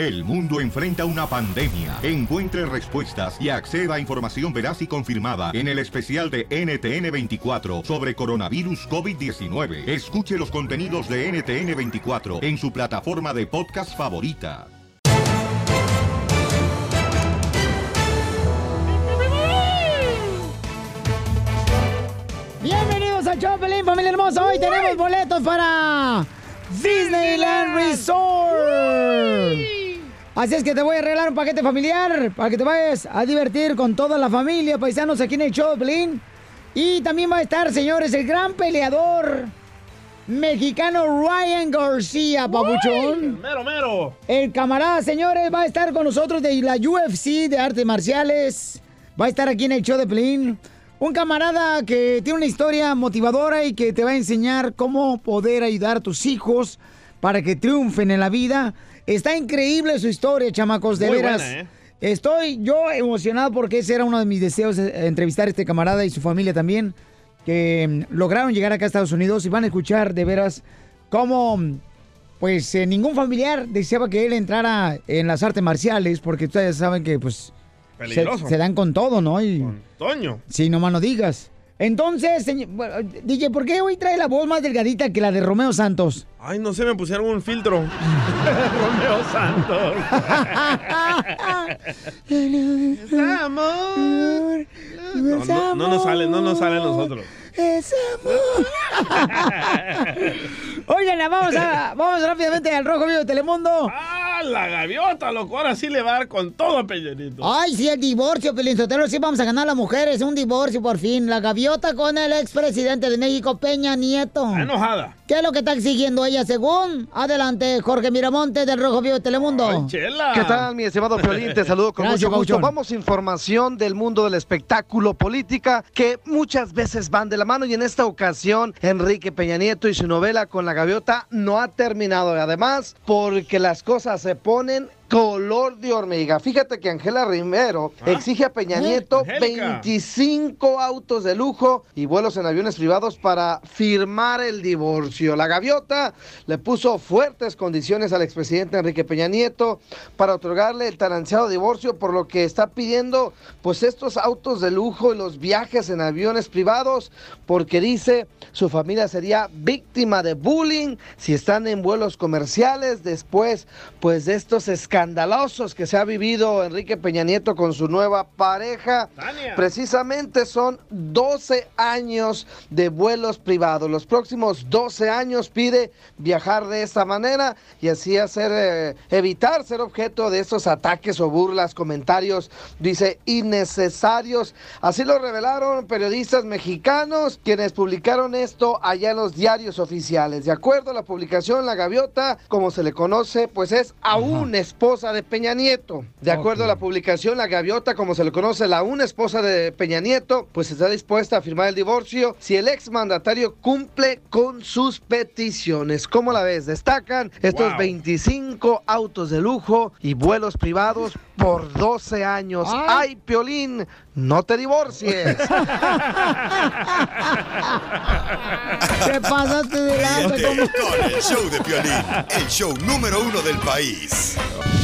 El mundo enfrenta una pandemia. Encuentre respuestas y acceda a información veraz y confirmada en el especial de NTN24 sobre coronavirus COVID-19. Escuche los contenidos de NTN24 en su plataforma de podcast favorita. Bienvenidos a Chopelín, familia hermosa. Hoy tenemos boletos para Disneyland Resort. Así es que te voy a regalar un paquete familiar para que te vayas a divertir con toda la familia, paisanos, aquí en el Choplin. Y también va a estar, señores, el gran peleador mexicano Ryan García, papuchón. Mero, mero. El camarada, señores, va a estar con nosotros de la UFC de artes marciales. Va a estar aquí en el show de Pelín. Un camarada que tiene una historia motivadora y que te va a enseñar cómo poder ayudar a tus hijos para que triunfen en la vida. Está increíble su historia, chamacos, de Muy veras. buena, ¿eh? Estoy yo emocionado porque ese era uno de mis deseos, eh, entrevistar a este camarada y su familia también, que mm, lograron llegar acá a Estados Unidos y van a escuchar de veras cómo, mm, pues, eh, ningún familiar deseaba que él entrara en las artes marciales, porque ustedes saben que, pues, se, se dan con todo, ¿no? Y, Toño. Sí, nomás no digas. Entonces, señor- DJ, ¿por qué hoy trae la voz más delgadita que la de Romeo Santos? Ay, no sé, me pusieron un filtro. Romeo Santos. amor. No, no, no nos sale, no nos sale a nosotros. Es amor. Oigan, vamos, a, vamos rápidamente al Rojo Vivo de Telemundo. ¡Ah, la gaviota, loco! Ahora sí le va a dar con todo a Peñanito. Ay, sí, el divorcio, Pelín-Sotelo, sí vamos a ganar las mujeres, un divorcio por fin. La gaviota con el expresidente de México, Peña Nieto. Está enojada. ¿Qué es lo que está exigiendo ella según? Adelante, Jorge Miramonte del Rojo Vivo de Telemundo. Chela. ¿Qué tal, mi estimado Piolín? Te saludo con Gracias, mucho gusto. Vamos a información del mundo del espectáculo política que muchas veces van de la mano y en esta ocasión Enrique Peña Nieto y su novela con la gaviota no ha terminado. Y además, porque las cosas se ponen color de hormiga. Fíjate que Angela Rivero exige a Peña Nieto Angélica. 25 autos de lujo y vuelos en aviones privados para firmar el divorcio. La gaviota le puso fuertes condiciones al expresidente Enrique Peña Nieto para otorgarle el tan ansiado divorcio, por lo que está pidiendo pues estos autos de lujo y los viajes en aviones privados, porque dice su familia sería víctima de bullying si están en vuelos comerciales después pues de estos escandalosos que se ha vivido Enrique Peña Nieto con su nueva pareja. Tania. Precisamente son 12 años de vuelos privados. Los próximos 12 años pide viajar de esta manera y así hacer eh, evitar ser objeto de estos ataques o burlas, comentarios, dice, innecesarios. Así lo revelaron periodistas mexicanos quienes publicaron esto allá en los diarios oficiales. De acuerdo a la publicación, la gaviota, como se le conoce, pues es aún esposa de Peña Nieto. De acuerdo a la publicación, la gaviota, como se le conoce, la aún esposa de Peña Nieto, pues está dispuesta a firmar el divorcio si el exmandatario cumple con sus peticiones. ¿Cómo la ves? Destacan estos Wow. 25 autos de lujo y vuelos privados por 12 años. Ay. ¡Ay, Piolín! ¡No te divorcies! ¿Qué pasaste de con el show de Piolín, el show número uno del país.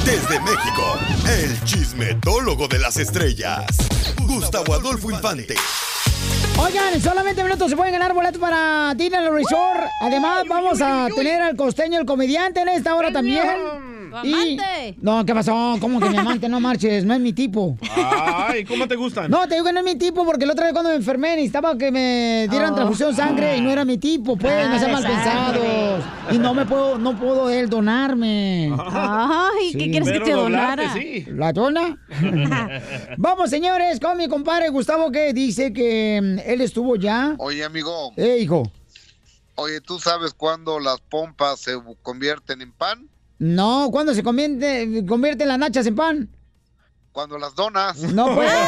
Desde México, el chismetólogo de las estrellas, Gustavo Adolfo Infante. Oigan, solamente minutos se pueden ganar boletos para Disneyland Resort. Además, vamos a tener al costeño, el comediante, en esta hora también. Tu amante. No, ¿qué pasó? ¿Cómo que mi amante? No marches, no es mi tipo. Ay, ¿cómo te gustan? No, te digo que no es mi tipo porque la otra vez cuando me enfermé necesitaba que me dieran Oh. transfusión de sangre y no era mi tipo, pues, no sean mal pensados. Y no me puedo, no puedo él donarme. Ay, ¿qué Sí. quieres que te doblarte, donara? sí. ¿La dona? Vamos, señores, con mi compadre Gustavo que dice que mm, él estuvo ya. Oye, amigo, Eh, hijo. oye, ¿tú sabes cuándo las pompas se convierten en pan? No, ¿cuándo se convierte, convierte las nachas en pan? Cuando las donas. No, pues.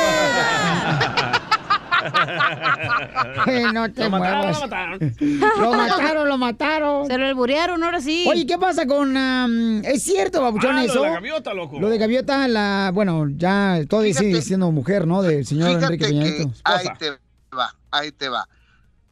No te Lo mataron, muevas. lo mataron. Lo mataron, lo mataron. Se lo alburearon, ahora sí. Oye, ¿qué pasa con... am, ¿Es cierto, babuchón, Ah, lo de eso? la gaviota, loco. Lo de Gaviota, la... Bueno, ya todavía sigue Fíjate- siendo mujer, ¿no? Del señor Enrique ahí te va, ahí te va.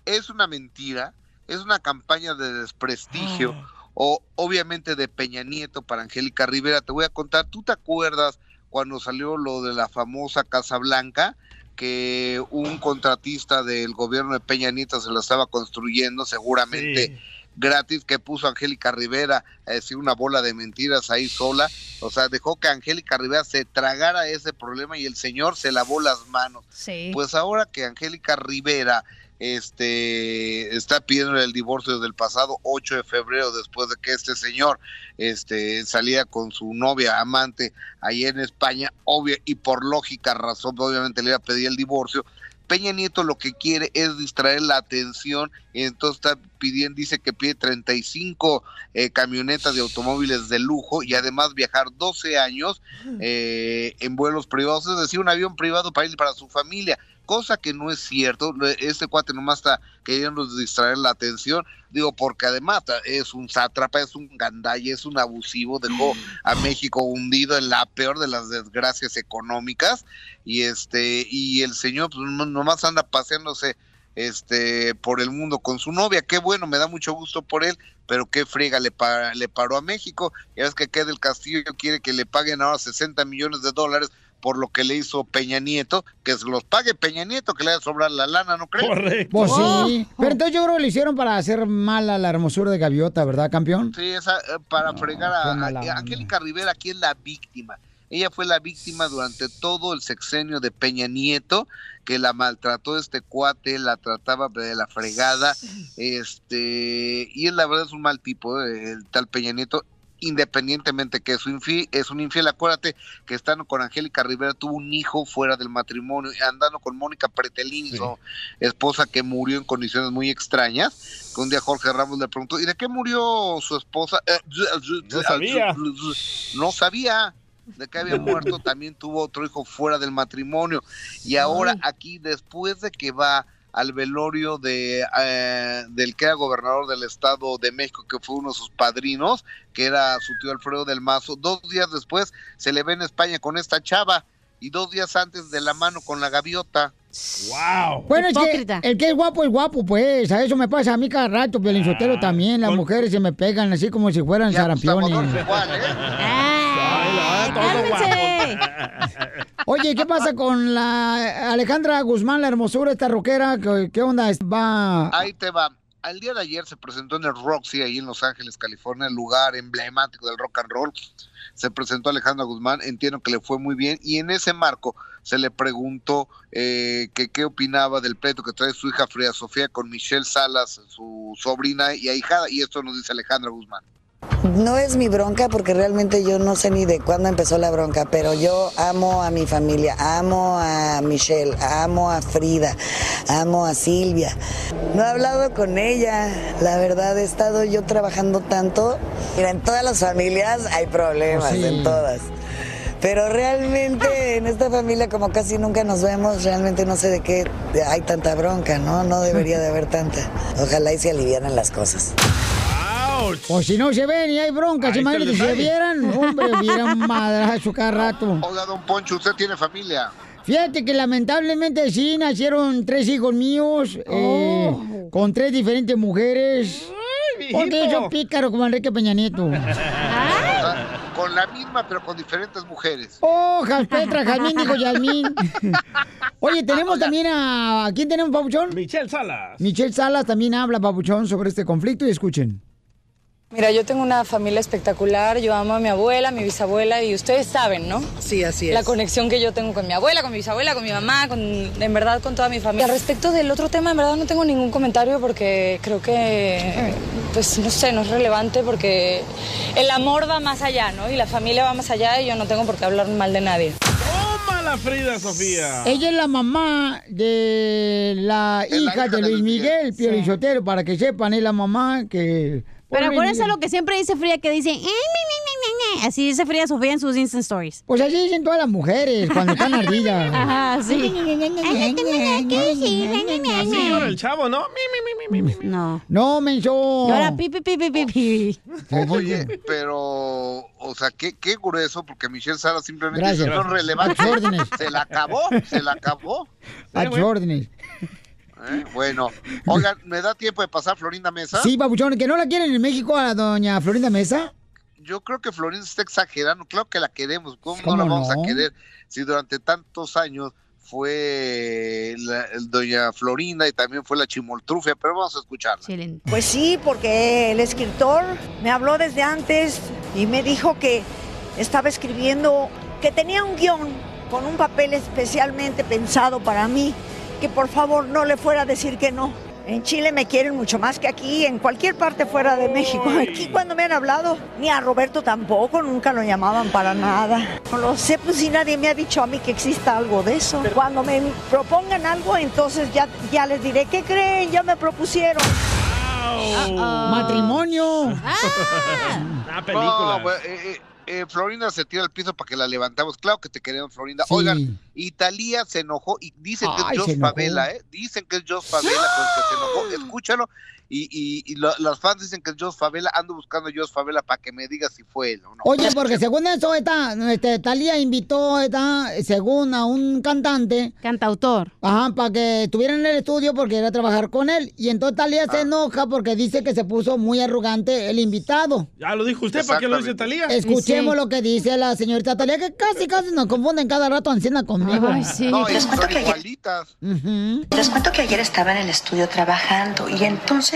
Es una mentira, es una campaña de desprestigio, o obviamente de Peña Nieto para Angélica Rivera. Te voy a contar, ¿tú te acuerdas cuando salió lo de la famosa Casa Blanca? que un contratista del gobierno de Peña Nieto se lo estaba construyendo seguramente gratis que puso Angélica Rivera a decir una bola de mentiras ahí sola, o sea, dejó que Angélica Rivera se tragara ese problema y el señor se lavó las manos. Sí. Pues ahora que Angélica Rivera este está pidiendo el divorcio desde el pasado 8 de febrero después de que este señor este salía con su novia amante ahí en España, obvio y por lógica razón obviamente le iba a pedir el divorcio. Peña Nieto lo que quiere es distraer la atención y entonces está pidiendo, dice que pide 35 eh, camionetas de automóviles de lujo y además viajar 12 años eh, en vuelos privados, es decir, un avión privado para él y para su familia cosa que no es cierto. Este cuate nomás está queriendo distraer la atención. Digo, porque además es un sátrapa, es un gandalla, es un abusivo, dejó a México hundido en la peor de las desgracias económicas. Y este, y el señor pues, no- nomás anda paseándose este por el mundo con su novia. Qué bueno, me da mucho gusto por él, pero qué friega le, pa- le paró a México. Ya ves que queda el Castillo quiere que le paguen ahora 60 millones de dólares por lo que le hizo Peña Nieto, que se los pague Peña Nieto, que le haya sobrar la lana, ¿no crees? Pues sí. Pero entonces yo creo que lo hicieron para hacer mal a la hermosura de Gaviota, ¿verdad, campeón? Sí, esa, eh, para fregar a, mala a-. Angélica Rivera, aquí es la víctima. Ella fue la víctima durante todo el sexenio de Peña Nieto, que la maltrató este cuate, la trataba de la fregada, este, y él la verdad es un mal tipo, eh, el tal Peña Nieto, independientemente que es un infiel, es un infiel, acuérdate que estando con Angélica Rivera tuvo un hijo fuera del matrimonio, andando con Mónica Pretelín, su esposa que murió en condiciones muy extrañas, que un día Jorge Ramos le preguntó, ¿y de qué murió su esposa? Eh, No sabía. No sabía de que había muerto, también tuvo otro hijo fuera del matrimonio. Y ahora aquí, después de que va al velorio de eh, del que era gobernador del estado de México, que fue uno de sus padrinos, que era su tío Alfredo del Mazo, dos días después se le ve en España con esta chava y dos días antes de la mano con la gaviota. ¡Wow! Bueno, es que el que es guapo es guapo, pues. A eso me pasa a mí cada rato, Sotelo también. Las mujeres se me pegan así como si fueran sarampiones. Oye, ¿qué pasa con la Alejandra Guzmán, la hermosura, esta rockera? ¿Qué, qué onda? Va... Ahí te va. Al día de ayer se presentó en el Roxy, ahí en Los Ángeles, California, el lugar emblemático del rock and roll. Se presentó Alejandra Guzmán, entiendo que le fue muy bien, y en ese marco se le preguntó eh, que qué opinaba del pleito que trae su hija Frida Sofía con Michelle Salas, su sobrina y ahijada, y esto nos dice Alejandra Guzmán. No es mi bronca porque realmente yo no sé ni de cuándo empezó la bronca, pero yo amo a mi familia, amo a Michelle, amo a Frida, amo a Silvia. No he hablado con ella, la verdad he estado yo trabajando tanto. Mira, en todas las familias hay problemas, Sí. en todas. Pero realmente en esta familia como casi nunca nos vemos, realmente no sé de qué hay tanta bronca, ¿no? No debería de haber tanta. Ojalá y se alivianan las cosas. O si no se ven y hay broncas, Ahí imagínate si se vieran, hombre, vieran madrazo cada rato. Oiga, don Poncho, ¿usted tiene familia? Fíjate que lamentablemente sí nacieron tres hijos míos eh, Oh. con tres diferentes mujeres. Porque son pícaros como Enrique Peña Nieto. Con la misma, pero con diferentes mujeres. Oh, Petra, Jazmín, dijo Yasmín. Oye, tenemos también a... ¿a ¿Quién tenemos, Papuchón? Michelle Salas. Michelle Salas también habla, Papuchón, sobre este conflicto y escuchen. Mira, yo tengo una familia espectacular, yo amo a mi abuela, a mi bisabuela y ustedes saben, ¿no? Sí, así es. La conexión que yo tengo con mi abuela, con mi bisabuela, con mi mamá, con, en verdad con toda mi familia. Al respecto del otro tema, en verdad no tengo ningún comentario porque creo que, pues no sé, no es relevante porque el amor va más allá, ¿no? Y la familia va más allá y yo no tengo por qué hablar mal de nadie. Toma la Frida, Sofía. Ella es la mamá de la hija de Luis Miguel, Piolichotero, para que sepan, es la mamá que... Pero acuérdense lo que siempre dice Frida, que dice... "Eh, me, me, me, me, me". Así dice Frida Sofía en sus Instant Stories. Pues así dicen todas las mujeres cuando están ardidas. Ajá, sí. Así llora el chavo, ¿no? No. No, menso. Llora pi, pi, pi, pi, pi, pi. Oye, pero, o sea, qué, qué grueso, porque Michelle Salas simplemente Gracias. tus órdenes. Se la acabó, se la acabó. A órdenes. ¿Eh? Bueno, oigan, ¿me da tiempo de pasar Florinda Mesa? Sí, papuchón, que no la quieren en México a doña Florinda Mesa. Yo creo que Florinda está exagerando. Claro que la queremos. ¿Cómo, ¿Cómo no la vamos no? a querer si durante tantos años fue la, el doña Florinda y también fue la chimoltrufia? Pero vamos a escucharla. Pues sí, porque el escritor me habló desde antes y me dijo que estaba escribiendo, que tenía un guion con un papel especialmente pensado para mí, que por favor no le fuera a decir que no. En Chile me quieren mucho más que aquí, en cualquier parte fuera de México. Aquí cuando me han hablado, ni a Roberto tampoco, nunca lo llamaban para nada. No lo sé, pues si nadie me ha dicho a mí que exista algo de eso. Cuando me propongan algo, entonces ya, ya les diré, ¿qué creen? Ya me propusieron. Matrimonio. Una película. No, pues, eh, eh, eh, Florinda se tira al piso para que la levantamos. Claro que te queremos, Florinda. Sí. Oigan, Italia se enojó y dicen que es Jos. Favela, ¿eh? Dicen que es Jos Favela con el que se enojó. Escúchalo. Y, y, y lo- los fans dicen que es Jos Favela. Ando buscando a Jos Favela para que me diga si fue él o no. Oye, porque según eso, esta, este, Talía invitó, esta, según a un cantante. Cantautor. Ajá, para que estuviera en el estudio porque era trabajar con él. Y entonces Talía Ah. se enoja porque dice que se puso muy arrogante el invitado. Ya lo dijo usted, ¿para qué lo dice Talía? Escuchemos lo que dice la señorita Talía, que casi, casi nos confunden cada rato encina conmigo. Ay, sí. No, Les cuento son que ayer-. Les cuento que ayer estaba en el estudio trabajando y entonces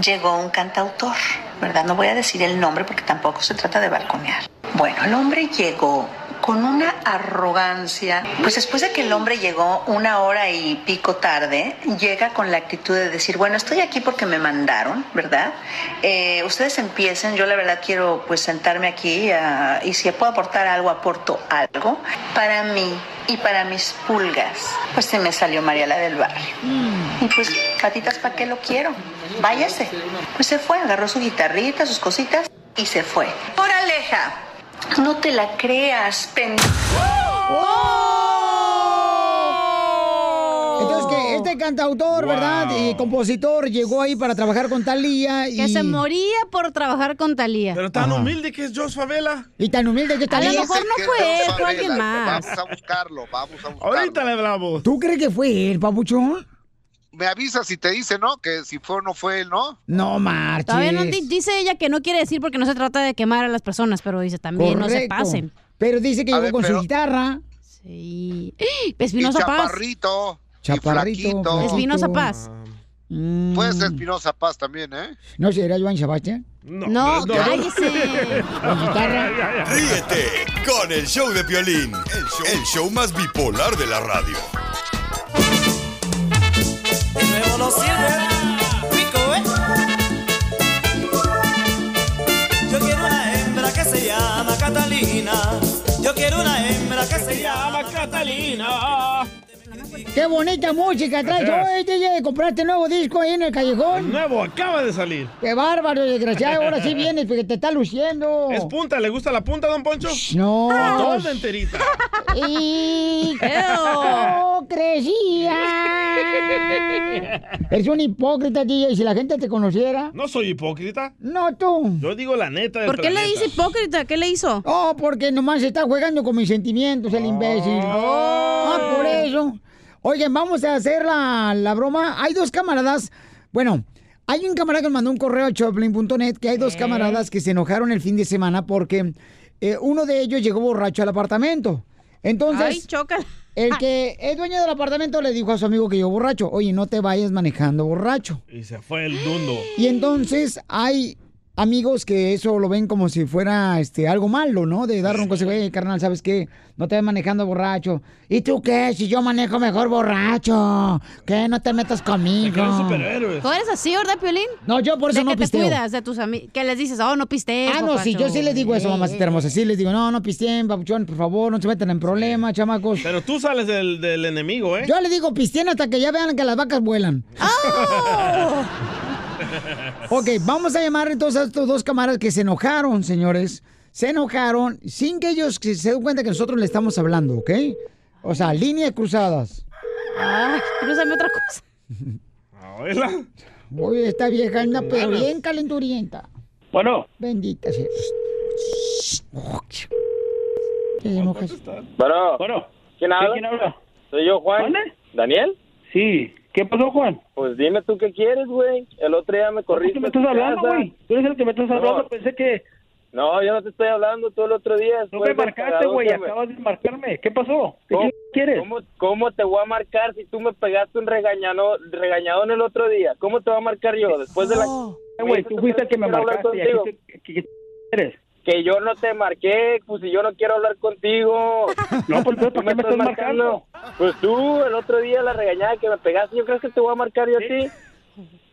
llegó un cantautor, ¿verdad? No voy a decir el nombre porque tampoco se trata de balconear. Bueno, el hombre llegó con una arrogancia. Pues después de que el hombre llegó una hora y pico tarde, llega con la actitud de decir, bueno, estoy aquí porque me mandaron, ¿verdad? Eh, ustedes empiecen, yo la verdad quiero pues sentarme aquí ah, y si puedo aportar algo, aporto algo. Para mí y para mis pulgas, pues se me salió María la del barrio. Y pues, patitas, ¿para qué lo quiero? Váyase. Pues se fue, agarró su guitarrita, sus cositas y se fue. Por Aleja, no te la creas, pendejo. Entonces que este cantautor, ¿verdad? Y compositor llegó ahí para trabajar con Talía y... Que se moría por trabajar con Talía. Pero tan humilde que es Jos Favela. Y tan humilde que A lo Talía. mejor no fue él, fue alguien más. Vamos a buscarlo, vamos a buscarlo. Ahorita le hablamos. ¿Tú crees que fue él, papuchón? Me avisa si te dice, ¿no? Que si fue o no fue él, ¿no? No marches. Todavía no di- dice ella que no quiere decir porque no se trata de quemar a las personas, pero dice también no se pasen. Pero dice que A llegó ver, con pero- su guitarra. Sí. Espinosa Paz. chaparrito. Chaparrito. Espinosa Paz. Mm, Puede ser Espinosa Paz también, ¿eh? ¿No será Joan Sebastián? No, No, cállese. Con guitarra. Ríete con el show de Piolín, el show, el show más bipolar de la radio. No. ¡Qué bonita música traes hoy, DJ! ¿Compraste nuevo disco ahí en el callejón? Nuevo, acaba de salir. ¡Qué bárbaro, desgraciado! Ahora sí vienes porque te está luciendo. ¿Es punta? ¿Le gusta la punta, don Poncho? No. ¿O toda enterita? Y no crecía. Eres un hipócrita, DJ. Si la gente te conociera. No soy hipócrita. No tú. Yo digo la neta del ¿Por qué le planeta. dice hipócrita? ¿Qué le hizo? Oh, porque nomás está jugando con mis sentimientos, el imbécil. Ah, por eso. Oigan, vamos a hacer la, la broma. Hay dos camaradas. Bueno, hay un camarada que me mandó un correo a choplin.net que hay dos camaradas que se enojaron el fin de semana porque eh, uno de ellos llegó borracho al apartamento. Entonces, Ay, choca. el que es dueño del apartamento le dijo a su amigo que llegó borracho, oye, no te vayas manejando borracho. Y se fue el dundo. Y entonces hay amigos que eso lo ven como si fuera este algo malo, ¿no? De darle un consejo, "Ey, carnal, ¿sabes qué? No te vayas manejando borracho. ¿Y tú qué? Si yo manejo mejor borracho. ¿Qué? No te metas conmigo. superhéroes. ¿Tú eres así, verdad, Piolín? No, yo por eso de no que te pisteo. cuidas de tus amigos. Que les dices, oh, no pistees, Ah, no, sí, yo sí les digo eso, mamacita hermosa. Sí les digo, no, no pisteen, papuchón, por favor, no se metan en problemas, chamacos. Pero tú sales del, del enemigo, ¿eh? Yo le digo pisteen hasta que ya vean que las vacas vuelan. Ok, vamos a llamar entonces a estos dos camaradas que se enojaron, señores. Se enojaron sin que ellos se den cuenta que nosotros le estamos hablando, ¿ok? O sea, líneas cruzadas. Ay, cruzame otra cosa. Abuela. Oye, esta vieja anda pero bien calenturienta. Bueno. Bendita sea. ¿Te enojas? Bueno. Bueno. ¿Quién habla? ¿Quién habla? Soy yo, Juan. ¿Daniel? Sí. ¿Qué pasó, Juan? Pues dime tú qué quieres, güey. El otro día me corriste. ¿Qué me estás hablando, güey? Tú eres el que me estás No. hablando. Pensé que No, yo no te estoy hablando. Tú el otro día. no me marcaste, güey. Acabas de marcarme. ¿Qué pasó? ¿Qué ¿Cómo, quieres? ¿cómo, cómo te voy a marcar si tú me pegaste un regañado, regañadón el otro día? ¿Cómo te voy a marcar yo? Después de la... Güey, tú fuiste el que me marcaste. ¿Qué qué eres? Que yo no te marqué, pues si yo no quiero hablar contigo. No, pues Tú ¿para qué me estás marcando? Pues tú, el otro día la regañada que me pegaste, ¿yo crees que te voy a marcar yo a ti?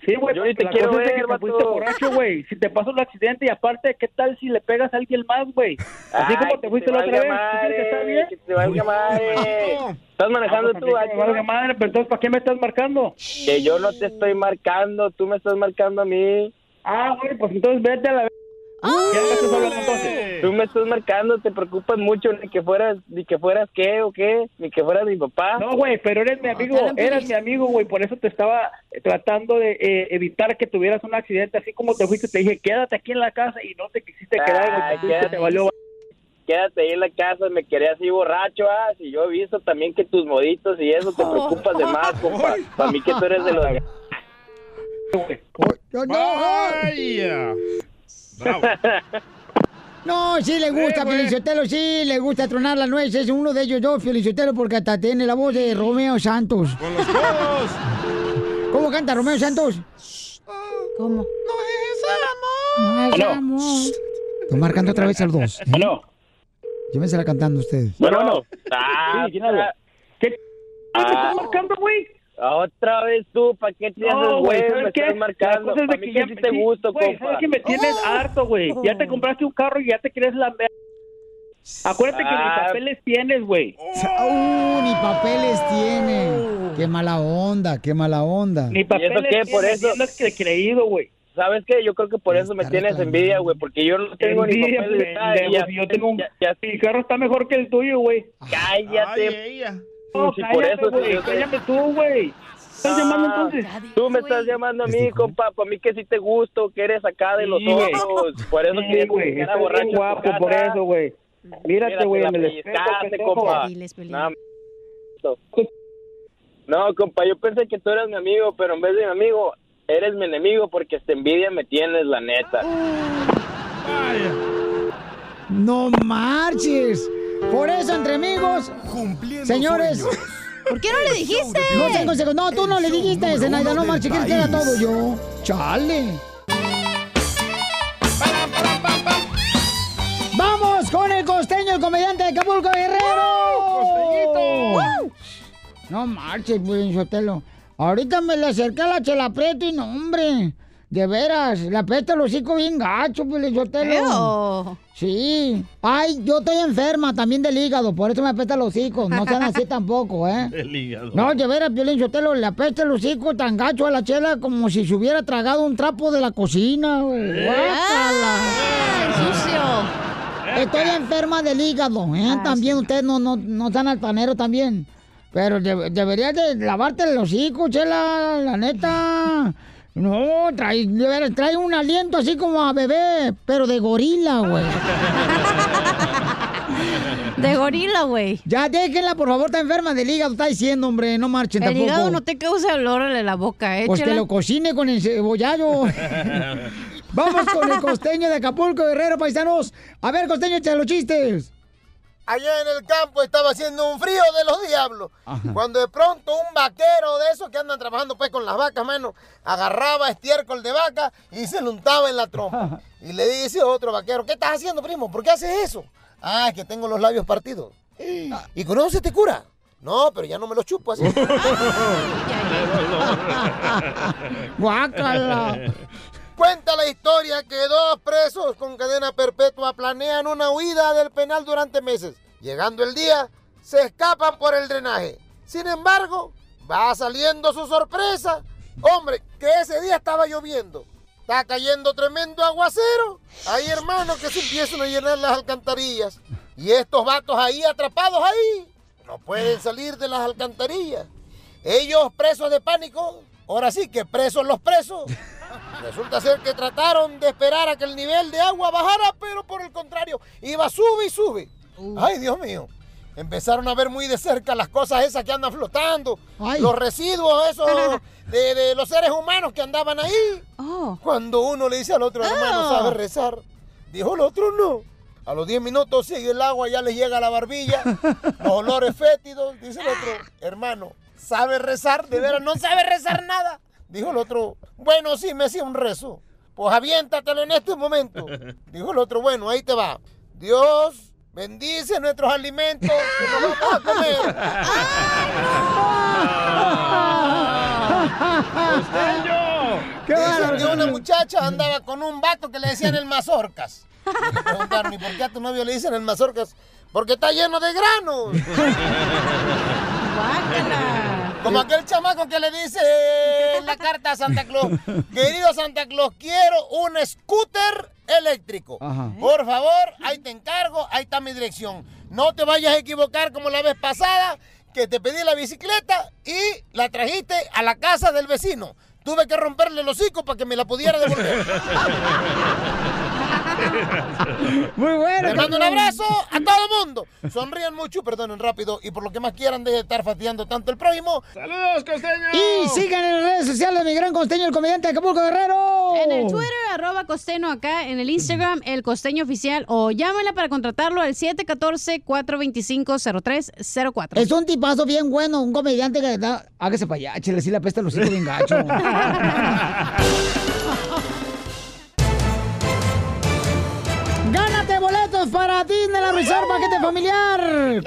Sí, güey, Yo ni te la quiero cosa es de ver, que te fuiste borracho, güey. Si te pasa un accidente y aparte, ¿qué tal si le pegas a alguien más, güey? Así Ay, como te fuiste la otra vez, ¿tú crees que está madre, bien? Que te valga madre. Estás manejando Ah, pues, tú, que me valga madre, pero entonces, ¿para qué me estás marcando? Que yo no te estoy marcando, tú me estás marcando a mí. Ah, güey, pues entonces vete a la... ¿Ya me estás hablando entonces? Tú me estás marcando, te preocupas mucho ni que fueras, ni que fueras qué o qué, ni que fueras mi papá. No, güey, pero eres mi amigo, eres mi amigo, güey, por eso te estaba eh, tratando de eh, evitar que tuvieras un accidente, así como te fuiste, te dije, quédate aquí en la casa y no te quisiste quedar, güey, Ay, te valió... Quédate ahí en la casa, me quería así borracho, ah, si yo he visto también que tus moditos y eso te preocupas de más, compa. Para mí que tú eres de los... ¡No! No, sí le gusta, Felicitelo, sí le gusta tronar las nueces. Uno de ellos yo, Felicitelo, porque hasta tiene la voz de Romeo Santos. ¡Con los codos! ¿Cómo canta Romeo Santos? ¿Cómo? No es Aló. amor. Estoy marcando otra vez al dos. ¿eh? Aló. Llévensela cantando ustedes. Bueno, bueno. Ah. ¿Qué? ¿Qué me estás marcando, güey? Otra vez tú, ¿para qué te haces No, güey? Me ¿sabes qué? estás marcando. La cosa es de que que ya sí te sí, gusto, güey, compa. ¿sabes que me tienes harto, güey? Ya te compraste un carro y ya te quieres lamber. Acuérdate que Ah. ni papeles tienes, güey. Uh, ni papeles tiene. Qué mala onda, qué mala onda. Ni papeles qué? Por eso- y andas que creído, güey. ¿Sabes qué? Yo creo que por eso me tienes envidia, güey, porque yo no tengo ni Envidia, papeles y ya- si yo tengo un... ya- ya- Mi carro está mejor que el tuyo, güey. Cállate. No, Si por cállate, eso güey. yo te- Cállate tú, güey. ¿Estás llamando entonces? Tú me estás llamando a mí, compa, para mí que sí te gusto, que eres acá de los Sí, otros. Por eso Sí, güey. Estás borracho bien guapo por eso, güey. Mírate, güey, en el espejo, compa. No, no, compa, yo pensé que tú eras mi amigo, pero en vez de mi amigo, eres mi enemigo porque esta envidia me tienes, la neta. No marches. Por eso, entre amigos, señores. ¿Por qué no le dijiste? No tengo. No, tú no le dijiste, Zenaida. No marches, ¿quieres que era todo yo? Chale. ¡Vamos con el costeño, el comediante de Acapulco Guerrero! ¡Costeñito! No marches, pues, Sotelo. Ahorita me le acerqué a la chela Prieto y no, hombre. De veras, la apesta el hocico bien gacho, pues, Sotelo. Feo. Sí. Ay, yo estoy enferma también del hígado, por eso me apesta el hocico. No sean así tampoco, ¿eh? El hígado. No, de veras, Piolín Sotelo, le apesta el hocico tan gacho a la chela como si se hubiera tragado un trapo de la cocina, güey. Guácala. sucio! Estoy enferma del hígado, ¿eh? también ustedes no, no, no están altaneros también. Pero de- deberías de lavarte el hocico, chela, la neta. No, trae, de trae un aliento así como a bebé, pero de gorila, güey. De gorila, güey. Ya déjenla, por favor, está enferma del hígado, está diciendo, hombre, no marchen El tampoco. hígado no te causa olor en la boca, ¿eh? Pues que lo cocine con el cebollado. Vamos con el costeño de Acapulco, Guerrero, paisanos. A ver, costeño, echa los chistes. Allá en el campo estaba haciendo un frío de los diablos. Cuando de pronto un vaquero de esos que andan trabajando pues con las vacas, mano, agarraba estiércol de vaca y se lo untaba en la trompa. Y le dice otro vaquero, ¿qué estás haciendo, primo? ¿Por qué haces eso? Ah, es que tengo los labios partidos. ¿Y con eso se te cura? No, pero ya no me los chupo así. Guácala. Cuenta la historia que dos presos con cadena perpetua planean una huida del penal durante meses. Llegando el día, se escapan por el drenaje. Sin embargo, va saliendo su sorpresa. Hombre, que ese día estaba lloviendo. Está cayendo tremendo aguacero. Hay hermanos que se empiezan a llenar las alcantarillas. Y estos vatos ahí atrapados ahí. No pueden salir de las alcantarillas. Ellos presos de pánico. Ahora sí que presos los presos. Resulta ser que trataron de esperar a que el nivel de agua bajara, pero por el contrario, iba sube y sube. Ay, Dios mío. empezaron a ver muy de cerca las cosas esas que andan flotando, Ay. los residuos esos de, de los seres humanos que andaban ahí. Cuando uno le dice al otro hermano, Oh. ¿sabe rezar? Dijo el otro, no. A los 10 minutos sigue el agua, ya les llega a la barbilla, los olores fétidos. Dice el otro, hermano, ¿sabe rezar? De veras, no sabe rezar nada. Dijo el otro, bueno, sí, me hacía un rezo. Pues aviéntatelo en este momento. Dijo el otro, bueno, ahí te va. Dios bendice nuestros alimentos que nos vamos a comer. ¡Qué Dice bárbaro! que una muchacha andaba con un vato que le decían el mazorcas. Y le preguntaron, ¿y por qué a tu novio le dicen el mazorcas? Porque está lleno de granos. Como aquel chamaco que le dice en la carta a Santa Claus, querido Santa Claus, quiero un scooter eléctrico. Ajá. Por favor, ahí te encargo, ahí está mi dirección. No te vayas a equivocar como la vez pasada, que te pedí la bicicleta y la trajiste a la casa del vecino. Tuve que romperle el hocico para que me la pudiera devolver. Muy bueno. Les mando un abrazo a todo el mundo. Sonrían mucho, perdonen rápido y por lo que más quieran dejen de estar fastidiando tanto el prójimo. ¡Saludos, costeño! Y sigan en las redes sociales mi gran costeño, el comediante de Acapulco Guerrero. En el Twitter, arroba costeño acá, en el Instagram, el costeño oficial, o llámenla para contratarlo al 714-425-0304. Es un tipazo bien bueno, un comediante que da... Hágase para allá, chile, sí le apesta los hijos bien gacho. boletos para Disneyland Resort Paquete Familiar!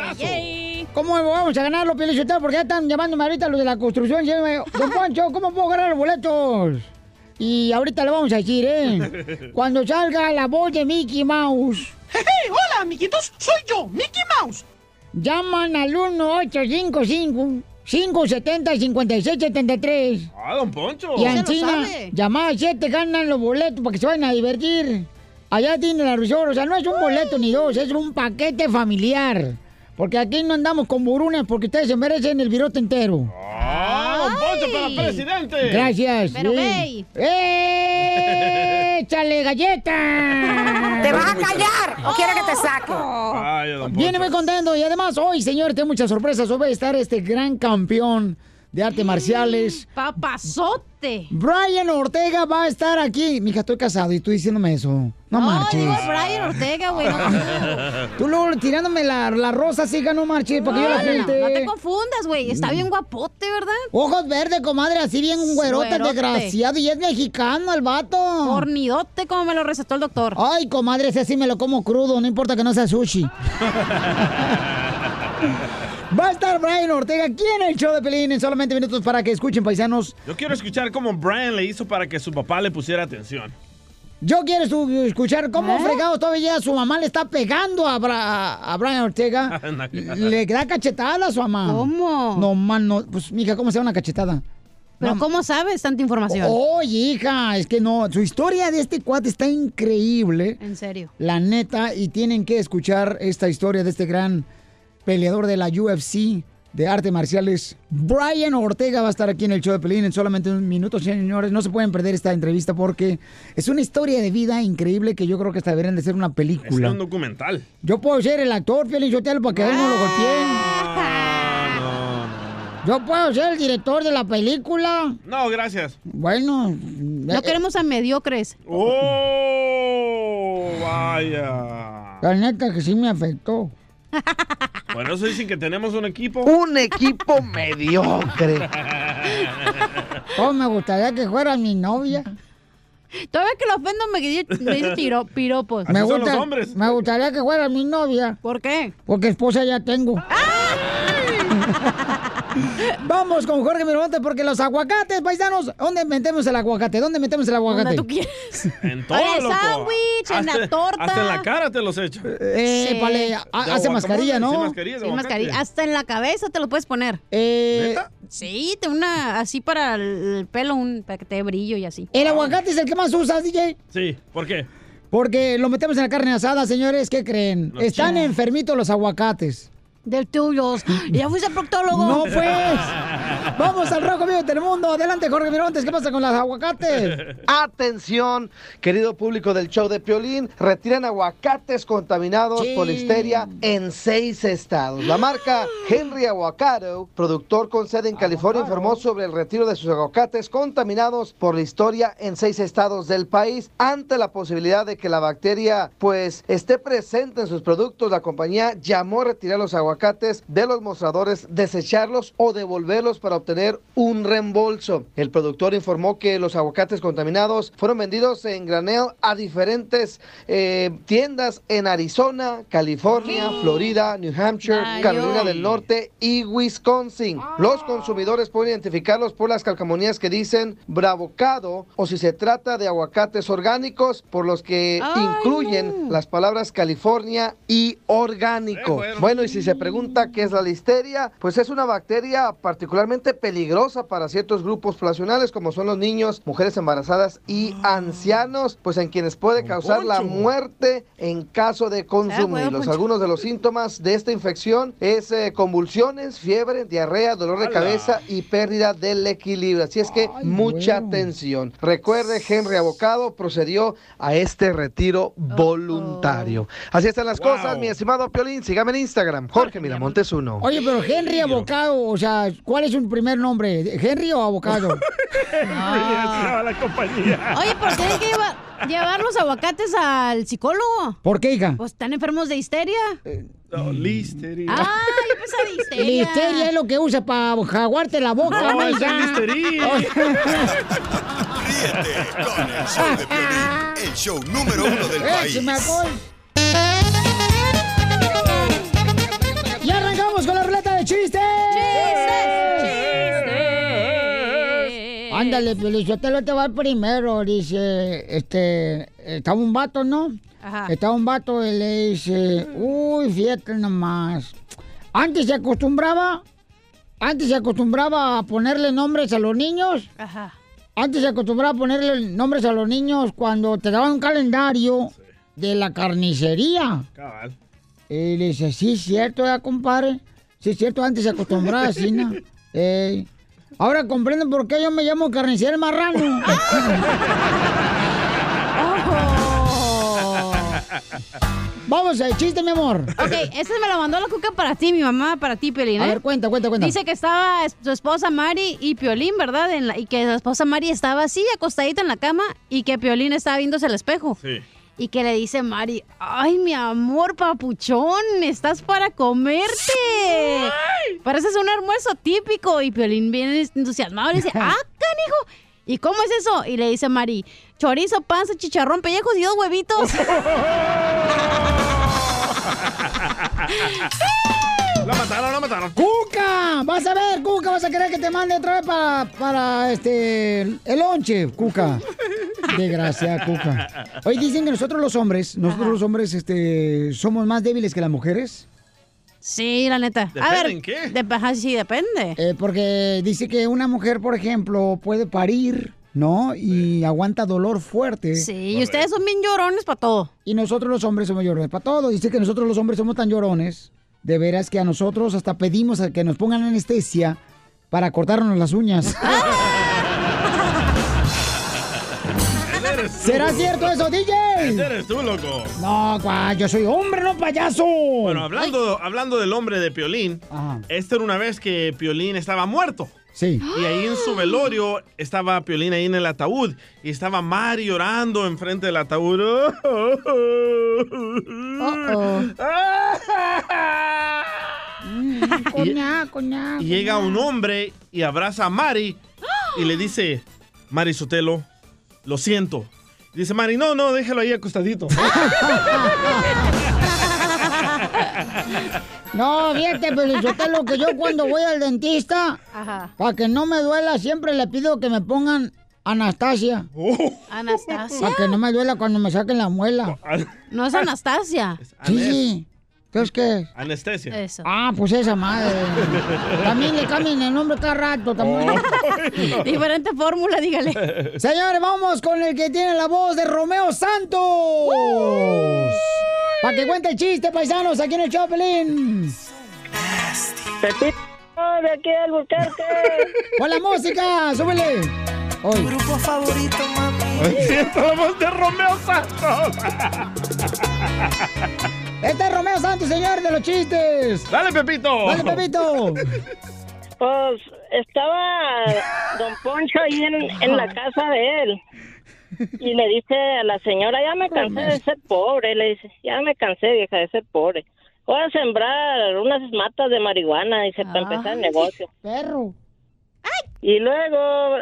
¿Cómo vamos a ganarlo, Pielichotero? Porque ya están llamándome ahorita los de la construcción. diciéndome, Don Poncho, ¿cómo puedo ganar los boletos? Y ahorita le vamos a decir, ¿eh? Cuando salga la voz de Mickey Mouse. hola, amiguitos! ¡Soy yo, Mickey Mouse! Llaman al 1855 570 5673 ¡Ah, don Poncho! Y en China, llamadas 7 ganan los boletos para que se vayan a divertir. Allá tiene la resort, o sea, no es un boleto ni dos, es un paquete familiar. Porque aquí no andamos con burunes porque ustedes se merecen el virote entero. ¡Ah, don Poncho para presidente! Gracias. Pero sí. ¡Eh! ¡Échale galleta! ¿Te vas a callar o quieres que te saque? Poncho. Viene muy contento y además hoy, señores, tengo muchas sorpresas. Hoy va a estar este gran campeón de artes marciales. ¡Papazote! Brian Ortega va a estar aquí. Mija, estoy casado y tú diciéndome eso. No, No, marches. digo Brian Ortega, güey. No, Tú luego tirándome la, la rosa así, no marches, para que yo la no, no, gente. no te confundas, güey. Está bien guapote, ¿verdad? Ojos verdes, comadre, así bien güerote, Güerote. desgraciado. Y es mexicano el vato. Hornidote, como me lo recetó el doctor. Ay, comadre, ese sí me lo como crudo, no importa que no sea sushi. Va a estar Brian Ortega aquí en el show de Pelín en solamente minutos para que escuchen, paisanos. Yo quiero escuchar cómo Brian le hizo para que su papá le pusiera atención. Yo quiero escuchar cómo ¿Eh? fregado todavía su mamá le está pegando a, Bra- a Brian Ortega. le da cachetada a su mamá. ¿Cómo? No, man, no. Pues, mija, ¿cómo se da una cachetada? ¿Pero No, cómo sabes tanta información? Oye, hija, es que no. Su historia de este cuate está increíble. En serio. La neta, y tienen que escuchar esta historia de este gran peleador de la UFC de artes marciales. Brian Ortega va a estar aquí en el show de Pelín en solamente unos minutos, señores. No se pueden perder esta entrevista porque es una historia de vida increíble que yo creo que hasta deberían de ser una Es película. un documental. Yo puedo ser el actor, Piolín Sotelo, para que a él no lo golpeen. Yo puedo ser el director de la película. No, gracias. Bueno. eh, No queremos a mediocres. ¡Oh! Vaya. La neta que sí me afectó. Bueno, eso dicen que tenemos un equipo. Un equipo mediocre. Oh, me gustaría que fuera mi novia. Todavía que lo ofendo me dice, me dice tiro- piropos. Me, gusta- me gustaría que fuera mi novia. ¿Por qué? Porque esposa ya tengo. Vamos con Jorge Miramonte porque los aguacates, paisanos, ¿dónde metemos el aguacate? ¿Dónde metemos el aguacate? Tú quieres. En todo, En el sándwich, en la torta. Hasta en la cara te los echo. Eh, Sí. vale, ha- De hace mascarilla, ¿no? sí, mascarilla Sí, mascarilla. Hasta en la cabeza te lo puedes poner. Eh, Sí, te una así para el pelo, un para que te dé brillo y así. el aguacate es el que más usas, DJ. Sí, ¿por qué? Porque lo metemos en la carne asada, señores. ¿Qué creen? Los Están chinos. enfermitos los aguacates. Del tuyo. ¿Y ya fuiste proctólogo? No pues. Vamos al Rojo Vivo de Telemundo. Adelante, Jorge Mirontes. ¿Qué pasa con las aguacates? Atención, querido público del show de Piolín, retiran aguacates contaminados Sí. por listeria en seis estados. La marca Henry Aguacado, productor con sede en California, informó sobre el retiro de sus aguacates contaminados por listeria en seis estados del país ante la posibilidad de que la bacteria pues esté presente en sus productos. La compañía llamó a retirar los aguacates de los mostradores, desecharlos o devolverlos para obtener un reembolso. El productor informó que los aguacates contaminados fueron vendidos en granel a diferentes eh, tiendas en Arizona, California, Florida, New Hampshire, Ay, Carolina del Norte y Wisconsin. Los consumidores pueden identificarlos por las calcamonías que dicen bravocado o si se trata de aguacates orgánicos por los que incluyen las palabras California y orgánico. Bueno, y si se pregunta qué es la listeria, pues es una bacteria particularmente peligrosa para ciertos grupos poblacionales como son los niños, mujeres embarazadas y ancianos, pues en quienes puede causar la muerte en caso de consumirlos. Poncho. Algunos de los síntomas de esta infección es eh, convulsiones, fiebre, diarrea, dolor de cabeza y pérdida del equilibrio. Así es que mucha atención. Recuerde, Henry Abocado procedió a este retiro voluntario. Así están las cosas, mi estimado Piolín. Sígame en Instagram, Jorge Miramontes 1. Oye, pero Henry Abocado, o sea, ¿cuál es su primer nombre? ¿Henry o Abocado? la compañía. Oye, ¿por qué hay que llevar, llevar los aguacates al psicólogo? ¿Por qué, hija? Pues están enfermos de histeria. No, listeria. Ah, yo pensaba de histeria. Listeria es lo que usa para jaguarte la boca, No, ¿no? es Ya. Listerine. Ríete con el show de Piolín, el show número uno del país. Con la ruleta de chistes. Ándale, Pelizotelo te va el primero. Dice, este, estaba un vato, ¿no? Ajá. Estaba un vato y le dice, uy, fíjate nomás. Antes se acostumbraba, antes se acostumbraba a ponerle nombres a los niños. Ajá. Antes se acostumbraba a ponerle nombres a los niños cuando te daban un calendario de la carnicería. Cabal. Y le dice, sí, cierto, ya, compadre. Sí, cierto, antes se acostumbraba así, ¿no? Ey. Ahora comprenden por qué yo me llamo carnicero marrano. Vamos, el chiste, mi amor. Ok, ese me lo mandó la cuca para ti, mi mamá, para ti, Piolín. A ¿eh? ver, cuenta, cuenta, cuenta. Dice que estaba es- su esposa Mari y Piolín, ¿verdad? En la- y que la esposa Mari estaba así, acostadita en la cama, y que Piolín estaba viéndose al espejo. Sí. Y que le dice Mari, ay, mi amor, papuchón, estás para comerte. Pareces un almuerzo típico. Y Piolín viene entusiasmado y dice, ah, canijo. ¿Y cómo es eso? Y le dice Mari, chorizo, panza, chicharrón, pellejos y dos huevitos. La mataron, la mataron. ¡Cuca! Vas a ver, Cuca, vas a querer que te mande otra vez para, para este, el lonche, Cuca. Desgracia, Cuca. Hoy dicen que nosotros los hombres, nosotros los hombres, este, somos más débiles que las mujeres. Sí, la neta. ¿Depende a ver, en qué? de- ajá, sí, depende. Eh, porque dice que una mujer, por ejemplo, puede parir, ¿no? Y aguanta dolor fuerte. Sí, y ustedes son bien llorones para todo. Y nosotros los hombres somos llorones para todo. Dice que nosotros los hombres somos tan llorones, de veras que a nosotros hasta pedimos a que nos pongan anestesia para cortarnos las uñas. ¿Será cierto eso, DJ? Ese eres tú, loco. No, guay, yo soy hombre, no payaso. Bueno, hablando, hablando del hombre de Piolín, esta era una vez que Piolín estaba muerto. Sí. Y ahí en su velorio estaba Piolín ahí en el ataúd. Y estaba Mari llorando enfrente del ataúd. Coña, coña. Y llega un hombre y abraza a Mari y le dice, Mari Sotelo, lo siento. Y dice Mari, no, no, déjalo ahí acostadito. No, fíjate, lo que yo cuando voy al dentista, para que no me duela, siempre le pido que me pongan Anastasia. Anastasia. Para que no me duela cuando me saquen la muela. No es Anastasia. Sí. ¿Entonces qué? Anestesia. Eso. Ah, pues esa madre. También le cambian el nombre cada rato. También. Diferente fórmula, dígale. Señores, vamos con el que tiene la voz de Romeo Santos. Para que cuente el chiste, paisanos, aquí en el Chopelín. Pepito, de aquí al Albuquerque. ¡Con la música! ¡Súbele! Hoy. Grupo favorito, mami. Siento la voz de Romeo Santos. Este es Romeo Santos, señor, de los chistes. Dale, Pepito. Dale, Pepito. Pues estaba Don Poncho ahí en, en la casa de él. Y le dice a la señora, ya me cansé de ser pobre. Le dice, ya me cansé, vieja, de ser pobre. Voy a sembrar unas matas de marihuana, dice, para empezar el negocio. Perro. Y luego,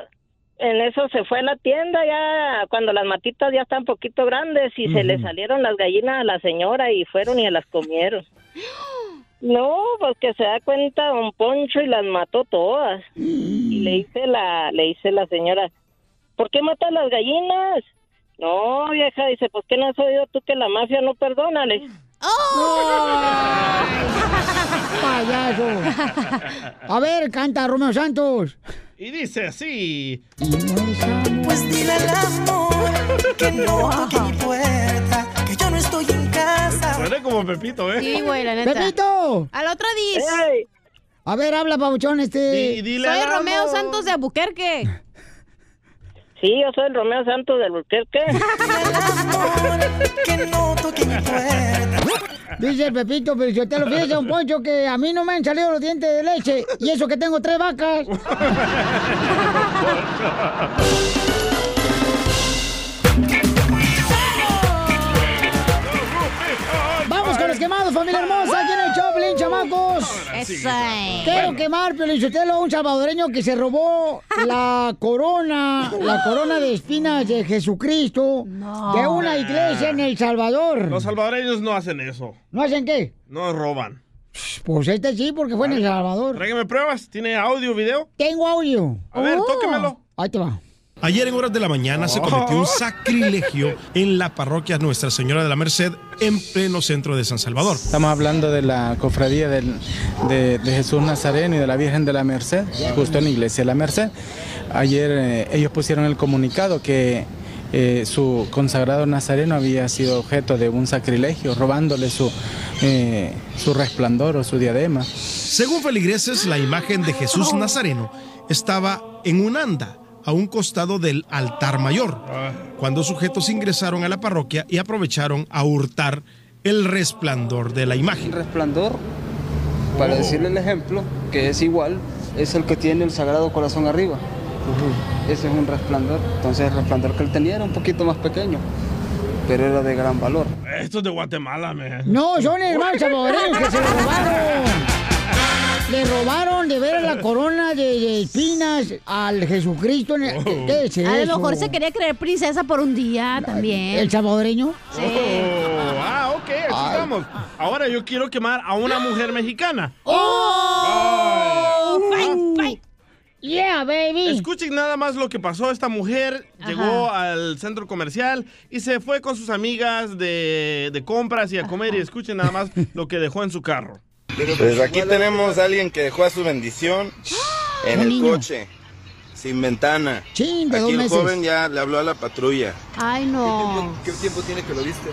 en eso se fue a la tienda ya, cuando las matitas ya están un poquito grandes y se le salieron las gallinas a la señora y fueron y las comieron. No, pues que se da cuenta don Poncho y las mató todas. Y le dice la, le dice la señora, ¿por qué matas las gallinas? No, vieja, dice, pues que no has oído tú que la mafia no perdona, le dice. Payaso. A ver, canta Romeo Santos. Y dice así. Pues dile al amor que no toque mi puerta, que yo no estoy en casa. Suena como Pepito, ¿eh? Sí, güey, la neta. ¡Pepito! Al otro dis. A ver, habla, pabuchón, este. Soy Romeo Santos de Albuquerque. Sí, yo soy el Romeo Santos del Albuquerque. Que no toque mi puerta. Dice el Pepito, pero yo te lo fíjese, un poncho, que a mí no me han salido los dientes de leche. Y eso que tengo tres vacas. Los quemados, familia hermosa. Aquí en el Choplin, chamacos. Eso. Quiero quemar, Piolichotelo, un salvadoreño que se robó la corona, la corona de espinas de Jesucristo de una iglesia en El Salvador. Los salvadoreños no hacen eso. ¿No hacen qué? No roban. Pues este sí, porque fue en El Salvador. Tráigame pruebas. ¿Tiene audio, video? Tengo audio. A ver, Oh. tóquemelo. Ahí te va. Ayer en horas de la mañana se cometió un sacrilegio en la parroquia Nuestra Señora de la Merced en pleno centro de San Salvador. Estamos hablando de la cofradía del- de, de Jesús Nazareno y de la Virgen de la Merced, justo en la iglesia de la Merced. Ayer eh, ellos pusieron el comunicado que eh, su consagrado Nazareno había sido objeto de un sacrilegio, robándole su, eh, su resplandor o su diadema. Según feligreses, la imagen de Jesús Nazareno estaba en un anda a un costado del altar mayor, cuando sujetos ingresaron a la parroquia y aprovecharon a hurtar el resplandor de la imagen. El resplandor, para decirle el ejemplo, que es igual, es el que tiene el Sagrado Corazón arriba. Ese es un resplandor. Entonces el resplandor que él tenía era un poquito más pequeño, pero era de gran valor. Esto es de Guatemala, man. No, son hermanos salvadoreños que se lo robaron. Le robaron de ver la corona de, de espinas al Jesucristo. en el- ¿Qué es A lo mejor se quería creer princesa por un día también. ¿El salvadoreño? Sí. Oh, ah, ok, aquí estamos. Ahora yo quiero quemar a una mujer mexicana. ¡Oh! Fight, fight. Yeah, baby. Escuchen nada más lo que pasó. Esta mujer llegó al centro comercial y se fue con sus amigas de, de compras y a comer. Y escuchen nada más lo que dejó en su carro. Pues aquí tenemos a alguien que dejó a su bendición en Un el niño. coche, sin ventana. Chin, de dos Aquí el meses. joven ya le habló a la patrulla. Ay, no. ¿Qué tiempo tiene que lo viste?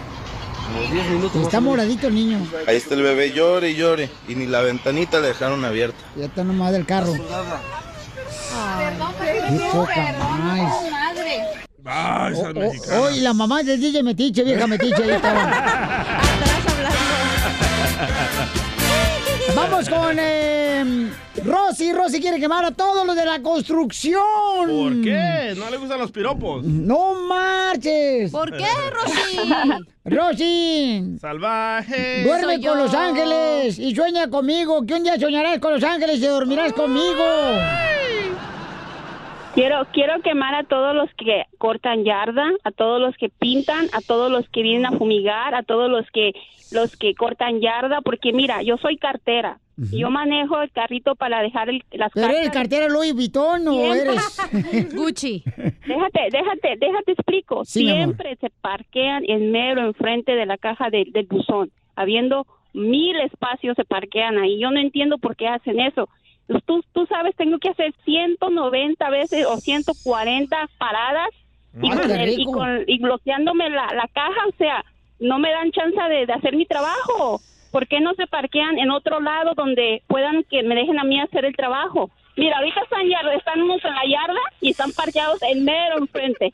Está moradito el niño. Ahí está el bebé, llore y llore. Y ni la ventanita le dejaron abierta. Ya está nomás del carro. Qué poca más. Ay, esas Oh, mexicanas. oh, y la mamá del DJ Metiche, vieja Metiche, ahí estaba. Vamos con eh, Rosy. Rosy quiere quemar a todos los de la construcción. ¿Por qué? ¿No le gustan los piropos? No marches. ¿Por qué, Rosy? Rosy. Salvaje. Duerme Soy con yo. Los Ángeles y sueña conmigo, que un día soñarás con Los Ángeles y dormirás conmigo. Quiero, quiero quemar a todos los que cortan yarda, a todos los que pintan, a todos los que vienen a fumigar, a todos los que los que cortan yarda, porque mira, yo soy cartera. y Yo manejo el carrito para dejar el- las ¿Pero eres cartas. cartera Louis Vuitton o Siempre. eres...? Gucci. Déjate, déjate, déjate explico. Sí. Siempre se parquean en mero enfrente de la caja de- del buzón, habiendo mil espacios se parquean ahí. Yo no entiendo por qué hacen eso. Tú, tú sabes, tengo que hacer 190 veces o 140 paradas y, Ay, con el- y, con- y bloqueándome la, la caja, o sea, no me dan chance de, de hacer mi trabajo. ¿por qué no se parquean en otro lado donde puedan que me dejen a mí hacer el trabajo? Mira, ahorita están, yarda, están unos en la yarda y están parqueados en mero enfrente.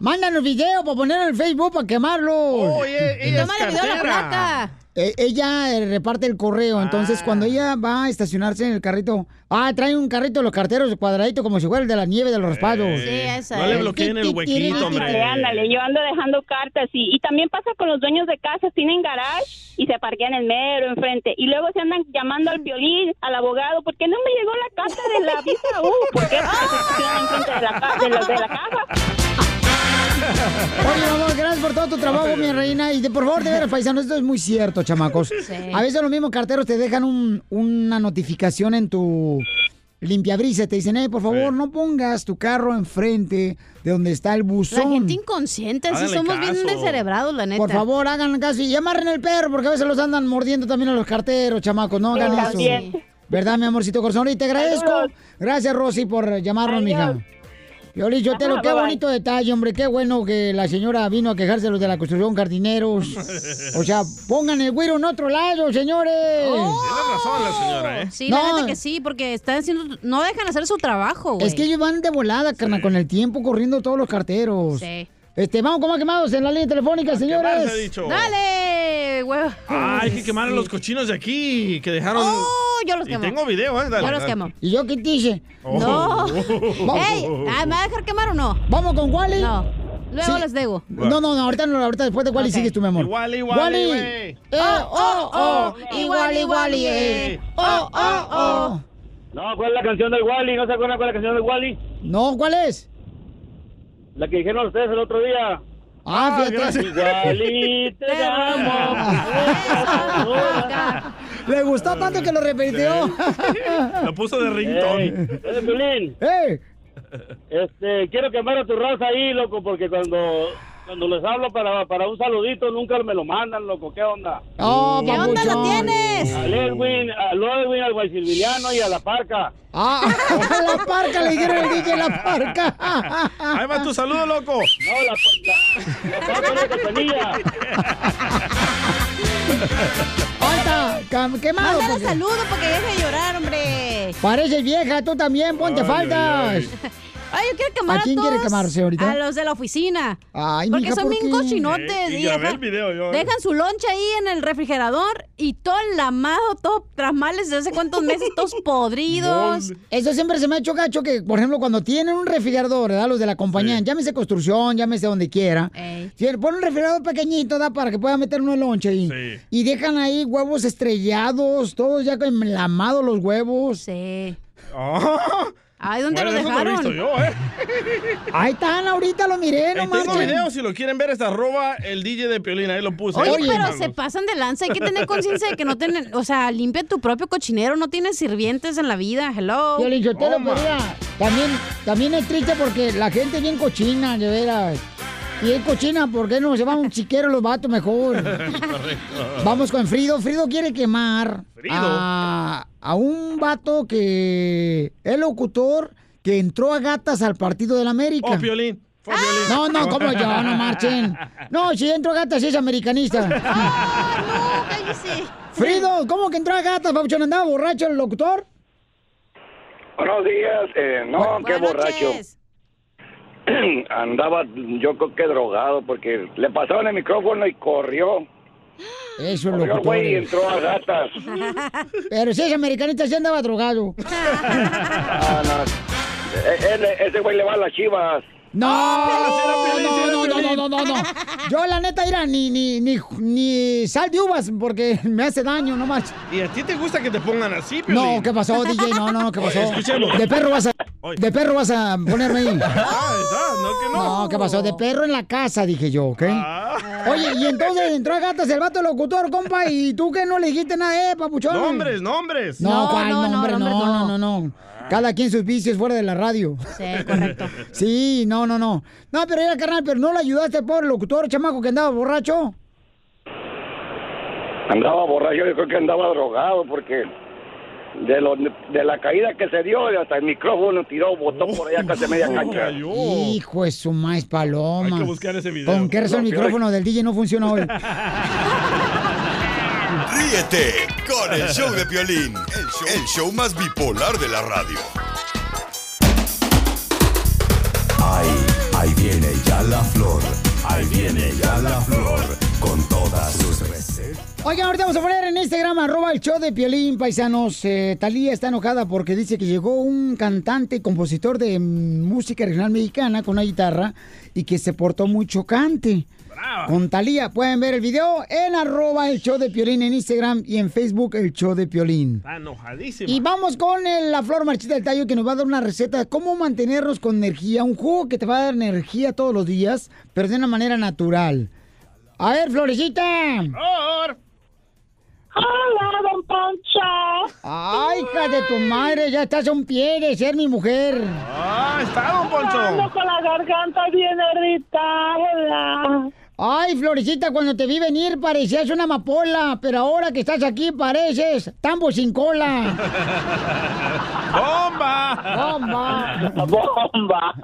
Mándanos video para ponerlo en Facebook para quemarlo. Oye, ella es Tómale video a la placa. Eh, ella eh, reparte el correo, entonces cuando ella va a estacionarse en el carrito, ah, trae un carrito de los carteros cuadradito como si fuera el de la nieve de los raspados. No le bloqueen el huequito, hombre. ándale, yo ando dejando cartas y, y también pasa con los dueños de casas, tienen garage y se parquean en mero enfrente y luego se andan llamando al violín, al abogado, porque no me llegó la carta de la visa U, ¿por qué? Porque se estacionan enfrente de la, de la, de la casa. Oye, amor, gracias por todo tu trabajo, mi reina. Y de, por favor, de veras, paisanos, esto es muy cierto, chamacos. Sí. A veces los mismos carteros te dejan un- una notificación en tu limpiabrisa. Te dicen, eh, por favor, no pongas tu carro enfrente de donde está el La buzón. gente inconsciente, somos bien descerebrados, la neta. Por favor, hagan caso y amarren el perro, porque a veces los andan mordiendo también a los carteros, chamacos. No Sí, hagan eso. también. ¿Verdad, mi amorcito corazón? Y te agradezco. Saludos. Gracias, Rosy, por llamarnos, mija. Violín, yo te lo qué bonito detalle, hombre. Qué bueno que la señora vino a quejarse de los de la construcción jardineros. O sea, pongan el güiro en otro lado, señores. Tiene razón la señora, ¿eh? Sí, No. la neta que sí, porque están haciendo, no dejan hacer su trabajo, güey. Es que ellos van de volada, carnal, con el tiempo corriendo todos los carteros. Sí. Este, vamos con más quemados en la línea telefónica, señores. dicho. Dale, güey. Ah, hay que quemar a los cochinos de aquí que dejaron. Oh, yo los y quemo. tengo video, ¿eh? Dale, Yo los dale. quemo. ¿Y yo qué te hice? Oh. No. Ey, ah, ¿me va a dejar quemar o no? ¿Vamos con Wally? No. Luego Sí. les digo. No, no, no, ahorita no, ahorita después de Wally sigues tú, mi amor. Igual, igual, Wally. güey. Eh, oh, oh, igual, igual, eh. Oh, oh, oh. No, ¿cuál es la canción del Wally? ¿No se acuerdan cuál es la canción del Wally? No, ¿cuál es? La que dijeron ustedes el otro día. Ah, fíjate. Igual te amo. Le gustó tanto que lo repitió. Lo puso de Ey, ringtone. eh, ¡Eh! este, quiero quemar a tu raza ahí, loco, porque cuando cuando les hablo para, para un saludito nunca me lo mandan, loco. ¿Qué onda? Oh, ¿Qué onda la papuchón. tienes? Al Edwin, al Edwin, al Guaysilviliano y a la Parca. Ah, a la parca le dijeron el DJ la parca. Ahí va tu saludo, loco. No, la, la, la Parca Cachanilla. Ahorita, cam- quemado. Mándale porque- saludo porque deje de llorar, hombre. Pareces vieja, tú también, ponte Ay, faltas. ay, Ay, yo quiero quemar ¿A a, quién quiere quemarse ahorita? A los de la oficina. Ay, Porque mija, son ¿por bien qué? cochinotes. Eh, y dejan, el video yo, dejan su lonche ahí en el refrigerador y todo enlamado, todo tramales de hace cuántos meses, todos podridos. Eso siempre se me ha hecho gacho que, por ejemplo, cuando tienen un refrigerador, ¿verdad? Los de la compañía, llámese construcción, llámese donde quiera. Tienen- Ponen un refrigerador pequeñito, ¿da? Para que pueda meter uno el lonche ahí. Sí. Y dejan ahí huevos estrellados, todos ya enlamados los huevos. Sí. Ah. Ay, ¿dónde Bueno, los eso no lo he visto dejaron? yo, ¿eh? Ahí están, ahorita lo miré, no tengo video, si lo quieren ver, es arroba el DJ de Piolín, ahí lo puse. Oye, pero se pasan de lanza. Hay que tener conciencia de que no tienen. O sea, limpia tu propio cochinero. No tienes sirvientes en la vida. Hello. Piolín Toma. pero mira, también, también es triste porque la gente es bien cochina, de veras. Y es cochina, ¿por qué no se van un chiquero los vatos mejor? Correcto. Vamos con Frido. Frido quiere quemar Frido. A, a un vato que es locutor que entró a gatas al partido del América. Oh, Piolín. Fue Piolín. No, no, como yo, no marchen. No, si entró a gatas es americanista. No, cállese. Frido, ¿cómo que entró a gatas, Pauchón? ¿Andaba borracho el locutor? Buenos días. Eh, no, qué borracho. noches. Andaba yo creo que drogado porque le pasaron el micrófono y corrió. Eso es güey y entró a gatas. Pero si es americanista, sí andaba drogado. Ah, no. E- él- ese güey le va a las chivas. No, Ah, Piolín, no, no, no, no, no, no. Yo la neta era ni, ni, ni, ni sal de uvas porque me hace daño, no más. ¿Y a ti te gusta que te pongan así, Piolín? No, ¿qué pasó, DJ? No, no, no, ¿qué pasó? Oye, escuchemos. De perro vas a, Oye. de perro vas a ponerme ahí. Ah, está, no que no. No, ¿qué pasó? De perro en la casa, dije yo, ¿ok? Ah. Oye, y entonces entró a gatas el vato locutor, compa, y tú que no le dijiste nada, eh, papuchón. Nombres, nombres. No, No, ¿cuál no, no, nombre? No, no, no. no, no. Cada quien sus vicios fuera de la radio. Sí, correcto. Sí, no, no, no. No, pero era carnal, pero no le ayudaste al pobre locutor, chamaco, que andaba borracho. Andaba borracho, yo creo que andaba drogado porque de, lo, de la caída que se dio, hasta el micrófono tiró, botó por allá casi media cancha. Hijo de su maíz paloma. Hay que buscar ese video. ¿Con qué razón el No, micrófono del DJ no funciona hoy? Ríete con el show de Piolín, el show, el show más bipolar de la radio. Ahí, ahí viene ya la flor, ahí viene ya la flor, con todas sus recetas. Oigan, ahorita vamos a poner en Instagram, arroba el show de Piolín, paisanos. Eh, Talía está enojada porque dice que llegó un cantante y compositor de música regional mexicana con una guitarra y que se portó muy chocante. Con Talía, pueden ver el video en arroba el show de Piolín en Instagram y en Facebook el show de Piolín. Está enojadísima. Y vamos con el- la flor marchita del tallo que nos va a dar una receta de cómo mantenernos con energía. Un jugo que te va a dar energía todos los días, pero de una manera natural. A ver, Florecita. Hola, don Poncho. Ay, hija de tu madre, ya estás a un pie de ser mi mujer. Ah, está, don Poncho. Ando con la garganta bien irritada. Ay, Florecita, cuando te vi venir parecías una amapola, pero ahora que estás aquí pareces tambo sin cola. ¡Bomba! ¡Bomba! ¡Bomba!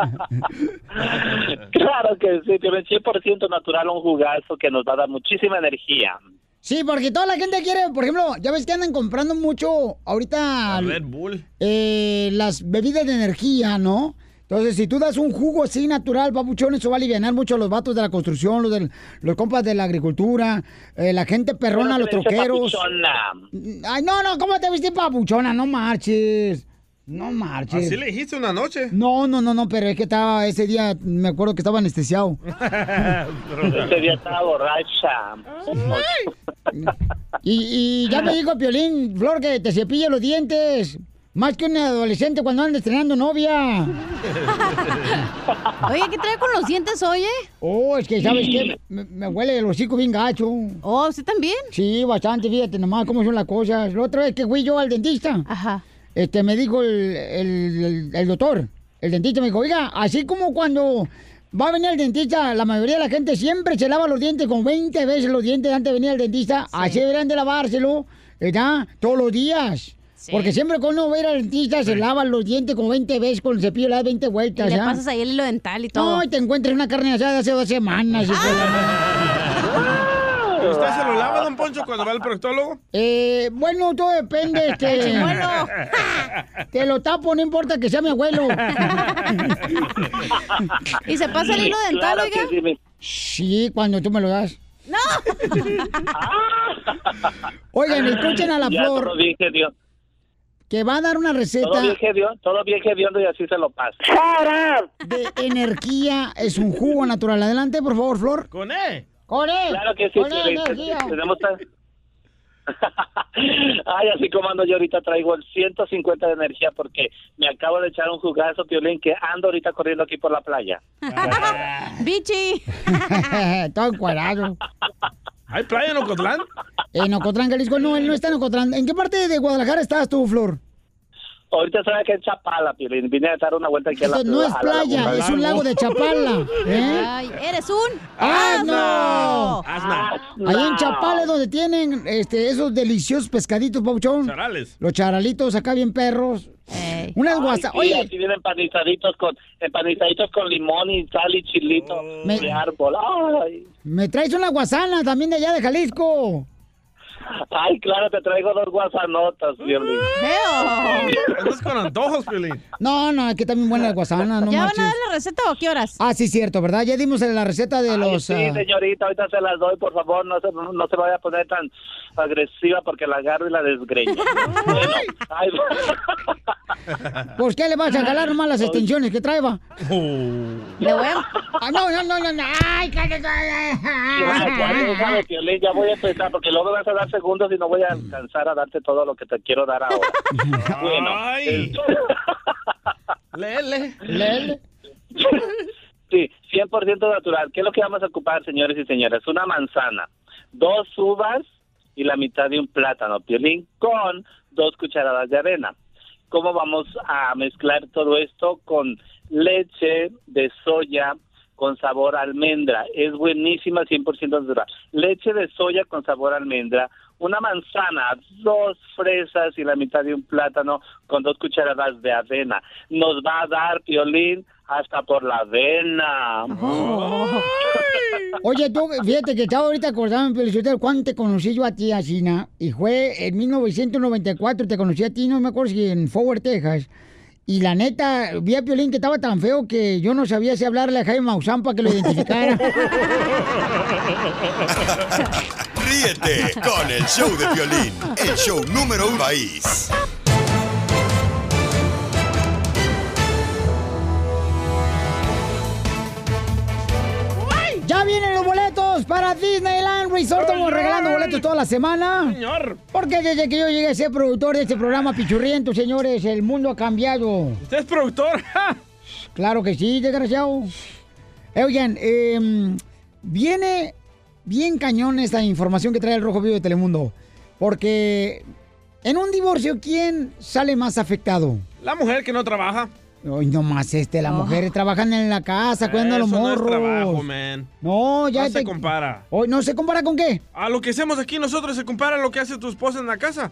claro que sí, tiene 100% natural un jugazo que nos va a dar muchísima energía. Sí, porque toda la gente quiere, por ejemplo, ya ves que andan comprando mucho ahorita Red Bull. eh, las bebidas de energía, ¿no? Entonces, si tú das un jugo así natural, papuchón, eso va a aliviar mucho a los vatos de la construcción, los, del- los compas de la agricultura, eh, la gente perrona, los troqueros. papuchona. Ay, no, no, ¿cómo te viste papuchona? No marches. No marches. Así le dijiste una noche. No, no, no, no, pero es que estaba ese día, me acuerdo que estaba anestesiado. Ese día estaba borracha. Y, y ya me dijo Piolín, Flor, que te cepille los dientes. Más que un adolescente cuando anda estrenando novia. Oye, ¿qué trae con los dientes, oye? Oh, es que, ¿sabes qué? Me, me huele el hocico bien gacho. Oh, ¿usted también? Sí, bastante, fíjate nomás cómo son las cosas. La otra vez que fui yo al dentista, Ajá. este, me dijo el, el- el- el doctor, el dentista me dijo, oiga, así como cuando va a venir el dentista, la mayoría de la gente siempre se lava los dientes con 20 veces los dientes antes de venir al dentista, así deberían de lavárselo, ¿verdad? Todos los días. Porque siempre cuando uno va a ir al dentista se lava los dientes con 20 veces con el cepillo, le das 20 Y vueltas. le ¿ya? pasas ahí el hilo dental y todo. No, y te encuentras una carne asada de hace dos semanas. la- ¿Usted se lo lava, don Poncho, cuando va al proctólogo? Eh, bueno, todo depende, este. Te lo tapo, no importa que sea mi abuelo. ¿Y se pasa el hilo dental, oiga? Sí, cuando tú me lo das. ¡No! Oigan, escuchen a la Ya, flor Todo bien Dios. Que va a dar una Todo receta bien hediondo, todo bien hediondo y así se lo pasa. de energía. Es un jugo natural. Adelante, por favor, Flor. Con E. Con él. Claro que sí, él, energía. tenemos tan- Ay, así como ando yo ahorita traigo el 150 de energía porque me acabo de echar un jugazo, Piolín, que ando ahorita corriendo aquí por la playa. ¡Bichi! Todo encuadrado. ¿Hay playa en Ocotlán? En Ocotlán, Jalisco. No, él no está en Ocotlán. ¿En qué parte de Guadalajara estás tú, Flor? Ahorita sabes que es Chapala, Piolín. Vine a dar una vuelta aquí a la Esto no es playa, es un lago de Chapala. ¿eh? Ay, eres un ¡Asno! Asno. Ahí en Chapala es donde tienen este, esos deliciosos pescaditos, Pauchón. Charales. Los charalitos acá bien perros. Unas Ay, guasa. sí, Oye, aquí vienen empanizaditos con, empanizaditos con limón y sal y chilito Me- de árbol. Ay, me traes una guasana también de allá de Jalisco. ay, claro, te traigo dos guasanotas, Piolín. Andas con antojos, Piolín. No, no, es que también buena la guasana, no ¿Ya van marches. a dar la receta o qué horas? Ah, sí, cierto, ¿verdad? Ya dimos la receta de Ay, los... sí, ah, señorita, ahorita se las doy, por favor, no se, no, no se vaya a poner tan agresiva porque la agarro y la desgreño. Bueno, ay, ¿Por qué le vas a jalar nomás las extensiones que trae, va? Le voy a... Ah, no, no, no, no, no. Ay, cállate, ya, voy a empezar porque luego me vas a dar segundos y no voy a alcanzar a darte todo lo que te quiero dar ahora. bueno, Ay. el- Lele. Lele. Sí, 100% natural. ¿Qué es lo que vamos a ocupar, señores y señoras? Una manzana, dos uvas y la mitad de un plátano, piolín, con dos cucharadas de avena. ¿Cómo vamos a mezclar todo esto con leche de soya con sabor almendra? Es buenísima, 100% natural. Leche de soya con sabor almendra, una manzana, dos fresas y la mitad de un plátano con dos cucharadas de avena. Nos va a dar violín hasta por la avena. Oye, tú, fíjate que estaba ahorita acordando, Felicitero, cuando te conocí yo a ti, Asina, y fue en 1994, te conocí a ti, no me acuerdo si en Forward, Texas. Y la neta, vi a Piolín que estaba tan feo que yo no sabía si hablarle a Jaime Maussan para que lo identificara. Ríete con el show de violín, el show número uno país. ¡Ya vienen los boletos para Disneyland Resort! Estamos regalando boletos toda la semana. Señor. Porque desde que yo llegué a ser productor de este programa Pichurriento, señores, el mundo ha cambiado. ¿Usted es productor? Claro que sí, desgraciado. Eh, oigan, eh, viene bien cañón esta información que trae el Rojo Vivo de Telemundo. Porque en un divorcio, ¿quién sale más afectado? La mujer que no trabaja. Ay, no más este, las Oh. mujeres trabajan en la casa, cuidando a los Eso no es morros. trabajo, man. No, ya No se compara. Hoy no se compara con qué? A lo que hacemos aquí nosotros se compara a lo que hace tu esposa en la casa.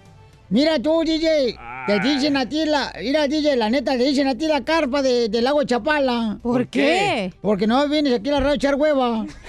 Mira tú, DJ, te dicen a ti la, mira DJ, la neta, te dicen a ti la carpa de- del lago de Chapala. ¿Por ¿Por qué? qué? Porque no vienes aquí a la radio a echar hueva.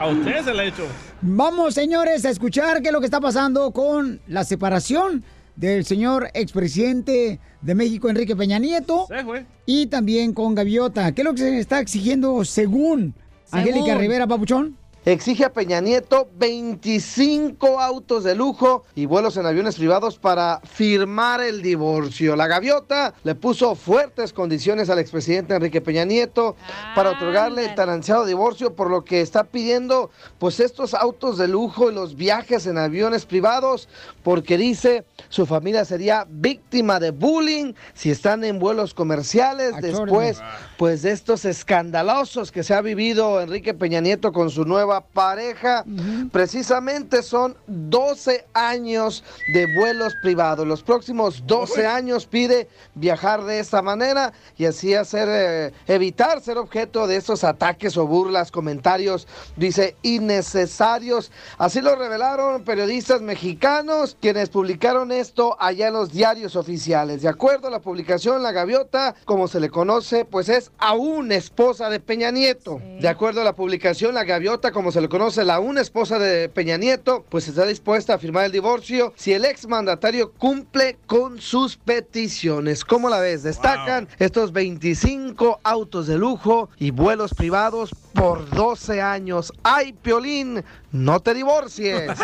A usted se la ha hecho. Vamos, señores, a escuchar qué es lo que está pasando con la separación del señor expresidente de México, Enrique Peña Nieto, Se fue. y también con Gaviota. ¿Qué es lo que se está exigiendo según, Angélica Rivera, Papuchón? Exige a Peña Nieto 25 autos de lujo y vuelos en aviones privados para firmar el divorcio. La gaviota le puso fuertes condiciones al expresidente Enrique Peña Nieto para otorgarle el tan ansiado divorcio, por lo que está pidiendo pues estos autos de lujo y los viajes en aviones privados, porque dice su familia sería víctima de bullying si están en vuelos comerciales después pues de estos escandalosos que se ha vivido Enrique Peña Nieto con su nueva pareja. Precisamente son 12 años de vuelos privados. Los próximos 12 años pide viajar de esta manera y así hacer eh, evitar ser objeto de estos ataques o burlas, comentarios, dice, innecesarios. Así lo revelaron periodistas mexicanos quienes publicaron esto allá en los diarios oficiales. De acuerdo a la publicación, la gaviota, como se le conoce, pues es aún esposa de Peña Nieto. De acuerdo a la publicación, la gaviota, como se le conoce, la aún esposa de Peña Nieto, pues está dispuesta a firmar el divorcio si el exmandatario cumple con sus peticiones. ¿Cómo la ves? Destacan estos 25 autos de lujo y vuelos privados por 12 años. ¡Ay, Piolín! ¡No te divorcies!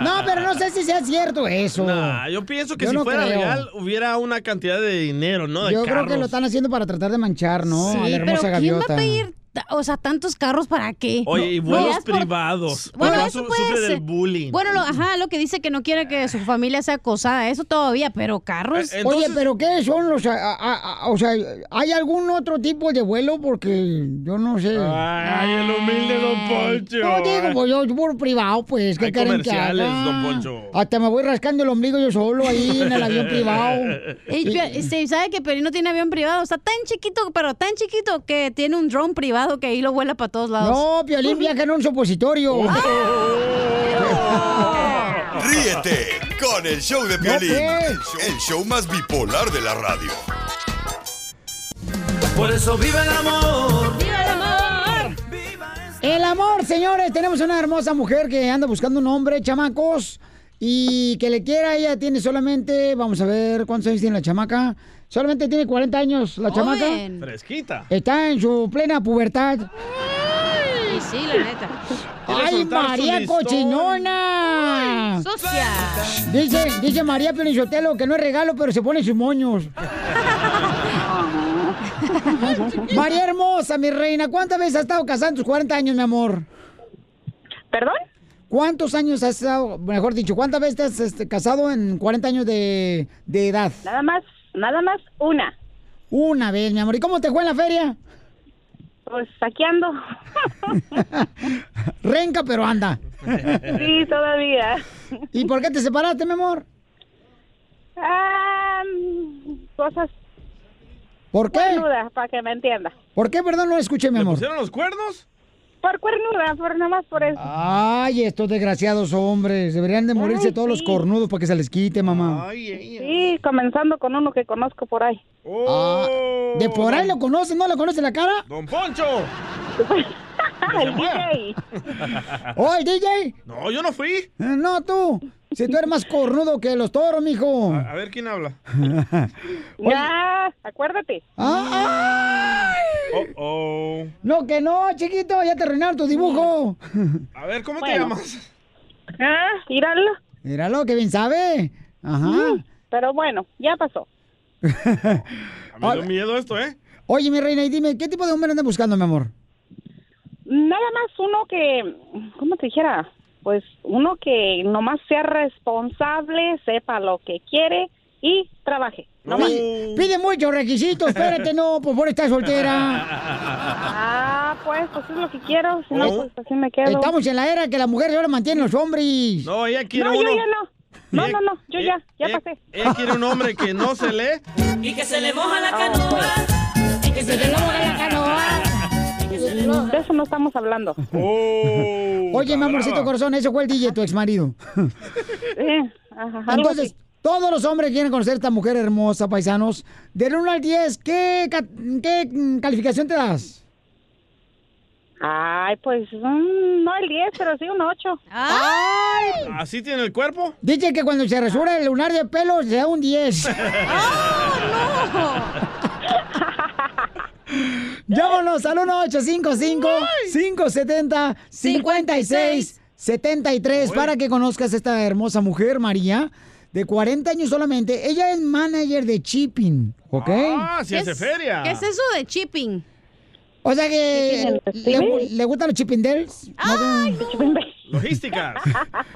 No, pero no sé si sea cierto eso. Nah, yo pienso que Yo si no fuera creo. real hubiera una cantidad de dinero, ¿no? De Yo creo que lo están haciendo para tratar de manchar, ¿no? Sí, a la pero hermosa ¿quién va gaviota. a pedir, o sea, tantos carros para qué? Oye, y vuelos por- privados. Bueno, eso su- puede sufre ser. del bullying. Bueno, lo, ajá, lo que dice que no quiere que su familia sea acosada, eso todavía, pero carros. Eh, Oye, pero ¿qué son los... a- a- a- o sea, ¿hay algún otro tipo de vuelo? Porque yo no sé. Ay, el humilde Don Poncho. No, digo, pues yo por privado, pues, ¿qué Hay quieren que haga? Don Poncho. Hasta me voy rascando el ombligo yo solo ahí en el avión privado. Pio- sí, ¿Sabe que Pelín no tiene avión privado? Está tan chiquito, pero tan chiquito que tiene un drone privado que ahí lo vuela para todos lados. No, Piolín viaja en un supositorio. Ríete con el show de Piolín, pues. el, show, el show más bipolar de la radio. Por eso vive el amor. ¡Viva el amor! El amor, señores. Tenemos una hermosa mujer que anda buscando un hombre, chamacos. Y que le quiera, ella tiene solamente, vamos a ver, ¿cuántos años tiene la chamaca? Solamente tiene 40 años la chamaca. Fresquita. Está en su plena pubertad. Y sí, la neta. ¡Ay, María. Cochinona! ¡Socia! Dice, dice María Pelizotelo que no es regalo, pero se pone sus moños. María hermosa, mi reina, ¿cuántas veces has estado casada en tus 40 años, mi amor? ¿Perdón? ¿Cuántos años has estado, mejor dicho, cuántas veces te has este, casado en 40 años de, de edad? Nada más, nada más una. Una vez, mi amor. ¿Y cómo te fue en la feria? Pues aquí ando. Renca, pero anda. Sí, todavía. ¿Y por qué te separaste, mi amor? Ah, cosas ¿Por qué? dudas para que me entienda. ¿Por qué, perdón, no escuché, mi ¿Le amor? pusieron los cuernos? Por cuernuda, por nada más por eso. Ay, estos desgraciados hombres. Deberían de morirse Ay, todos los cornudos para que se les quite, mamá. Sí, comenzando con uno que conozco por ahí. Ah, ¿De por ahí lo conoces? ¿No le conoces la cara? ¡Don Poncho! el DJ. ¡Oh, el DJ! No, yo no fui. Eh, No, tú. Si tú eres más cornudo que los toros, mijo. A ver quién habla. Ya, acuérdate. Ah, Oh, oh. No, que no, chiquito, ya te arruinaron tu dibujo. A ver, ¿cómo te llamas? Ah, míralo. Míralo, que bien sabe. Ajá. Mm, Pero bueno, ya pasó. A mí dio miedo esto, ¿eh? Oye, mi reina, y dime, ¿qué tipo de hombre andas buscando, mi amor? Nada más uno que, ¿cómo te dijera? Pues uno que nomás sea responsable, sepa lo que quiere y trabaje. No más. Pi- Pide muchos requisitos, espérate, no, por favor, estás soltera. Ah, pues, pues es lo que quiero. Si no, pues así me quedo. Estamos en la era que las mujeres ahora mantienen los hombres. No, ella quiere No, yo uno. ya no. No, no, no, yo ya, ya ella, pasé. ella quiere un hombre que no se lee. Y que se le moja la canoa. Y que se le moja la canoa. De eso no estamos hablando. Oye, mi amorcito corazón, eso fue el DJ, tu ex marido. algo Entonces, todos los hombres quieren conocer a esta mujer hermosa, paisanos. Del 1 al 10, ¿qué, ca- qué calificación te das? Ay, pues, mm, no el 10, pero sí un 8. ¡Ay! ¿Así tiene el cuerpo? Dice que cuando se resura el lunar de pelo se da un 10. Llámanos al 1-855-570-5673 para que conozcas a esta hermosa mujer, María, de 40 años solamente. Ella es manager de shipping, ¿ok? Ah, sí ¿Qué hace feria. ¿Qué es eso de chipping? O sea que le, le gustan los chipindels. Logística.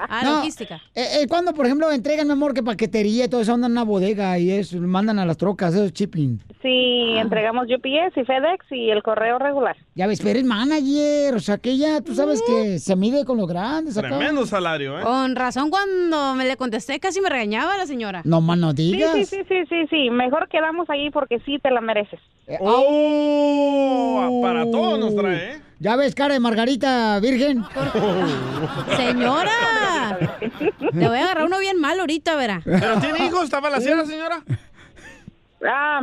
Ah, No, logística. Eh, eh, cuando, por ejemplo, entregan, mi amor, que paquetería y todo eso andan en una bodega y eso, mandan a las trocas, eso es shipping. Sí, entregamos UPS y FedEx y el correo regular. Ya ves, pero eres manager, o sea que ya tú sabes que se mide con los grandes acá. Tremendo salario, ¿eh? Con razón, cuando me le contesté, casi me regañaba la señora. No más no Sí, sí, sí, sí, sí, sí. Mejor quedamos ahí porque sí te la mereces. Oh, para todos nos trae, ¿eh? Ya ves, cara de Margarita Virgen. Señora, te voy a agarrar uno bien mal ahorita, verá. ¿Pero tiene hijos? ¿Está balaseada, señora? Ah,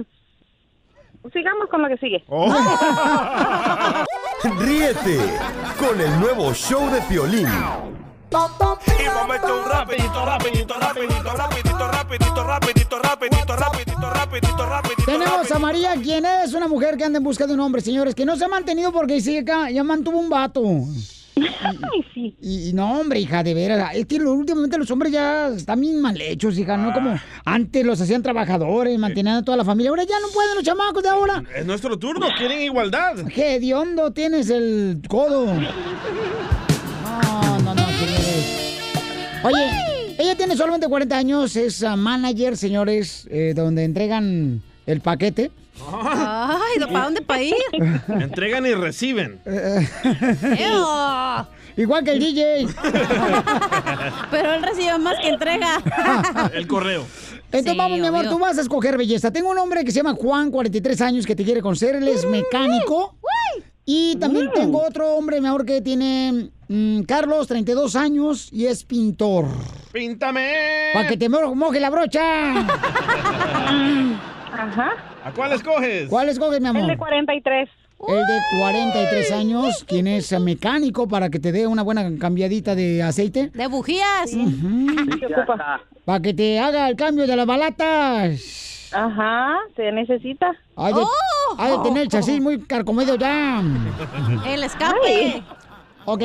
sigamos con lo que sigue. Oh. Ríete con el nuevo show de Piolín. Y vamos a echar un rapidito, rapidito, rapidito, rapidito, rapidito, rapidito, rapidito, rapidito, rapidito, rapidito. Tenemos a María, quien es una mujer que anda en busca de un hombre, señores, que no se ha mantenido porque sí, acá ya mantuvo un vato. Y, y no, hombre, hija, de veras. Es que últimamente los hombres ya están bien mal hechos, hija, no como antes los hacían trabajadores, mantenían a toda la familia. Ahora ya no pueden los chamacos de ahora. Es nuestro turno, quieren igualdad. ¡Qué hediondo tienes el codo! Señores. Oye, ella tiene solamente 40 años, es ah, manager, señores, eh, donde entregan el paquete. Ay, ¿para dónde para ir? Entregan y reciben. Igual que el DJ. Pero él recibe más que entrega. El correo. Entonces Sí, vamos, mi amor, obvio. tú vas a escoger belleza. Tengo un hombre que se llama Juan, 43 años, que te quiere conocer. Él es mecánico. Y también tengo otro hombre, mi amor, que tiene mm, Carlos, 32 años, y es pintor. ¡Píntame! Para que te mo- moje la brocha. Ajá. ¿A cuál escoges? ¿Cuál escoges, mi amor? El de 43. El de 43 años, quien es mecánico para que te dé una buena cambiadita de aceite. De bujías. Para que te haga el cambio de las balatas. Ajá, se necesita. Hay de, ¡Oh! hay de tener el chasis muy carcomido ya. El escape. Ok.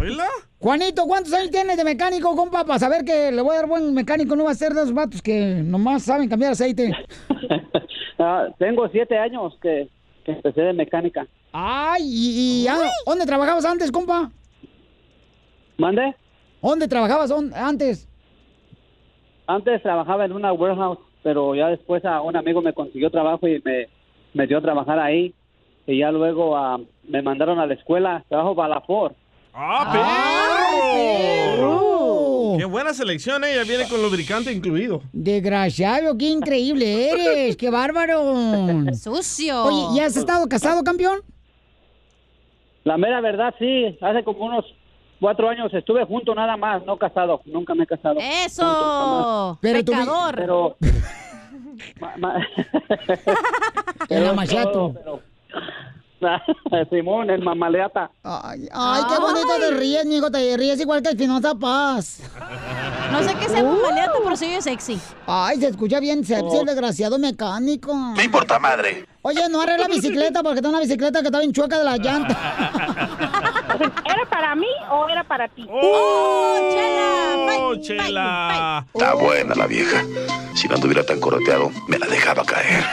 ¿Oíla? Juanito, ¿cuántos años tienes de mecánico, compa? Para saber que le voy a dar buen mecánico, no va a ser de esos vatos que nomás saben cambiar aceite. Ah, tengo siete años que, que empecé de mecánica. Ay, ¿y, y, ah, dónde trabajabas antes, compa? ¿Mande? ¿Dónde trabajabas on- antes? Antes trabajaba en una warehouse, pero ya después a un amigo me consiguió trabajo y me, me dio a trabajar ahí. Y ya luego ah, me mandaron a la escuela, trabajo para la Ford. ¡Ah, perro! perro! ¡Qué buena selección, eh! Ya viene con lubricante incluido. Desgraciado, qué increíble eres, qué bárbaro. Sucio. Oye, ¿y has estado casado, campeón? La mera verdad, sí. Hace como unos cuatro años estuve junto nada más, no casado. Nunca me he casado. ¡Eso! Pero tú- ¡Pecador! Pero... ma- ma- El Pero pero- Simón, el mamaleata. Ay, ay, qué bonito te ríes, mijo, te ríes igual que Espinosa Paz. No sé qué sea mamaleata, pero se oye sexy. Ay, se escucha bien sexy el desgraciado mecánico. Me importa madre. Oye, no arregla la bicicleta porque tengo una bicicleta que está bien chueca de la llanta. ¿Era para mí o era para ti? ¡Oh, chela! Está buena la vieja. Si no anduviera tan correteado, me la dejaba caer.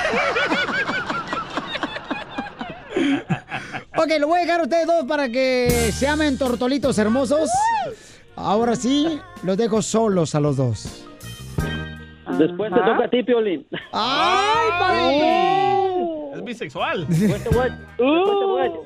Ok, lo voy a dejar a ustedes dos para que se amen tortolitos hermosos. Ahora sí, los dejo solos a los dos. Después te toca a ti, Piolín. ¡Ay, papito! Es bisexual.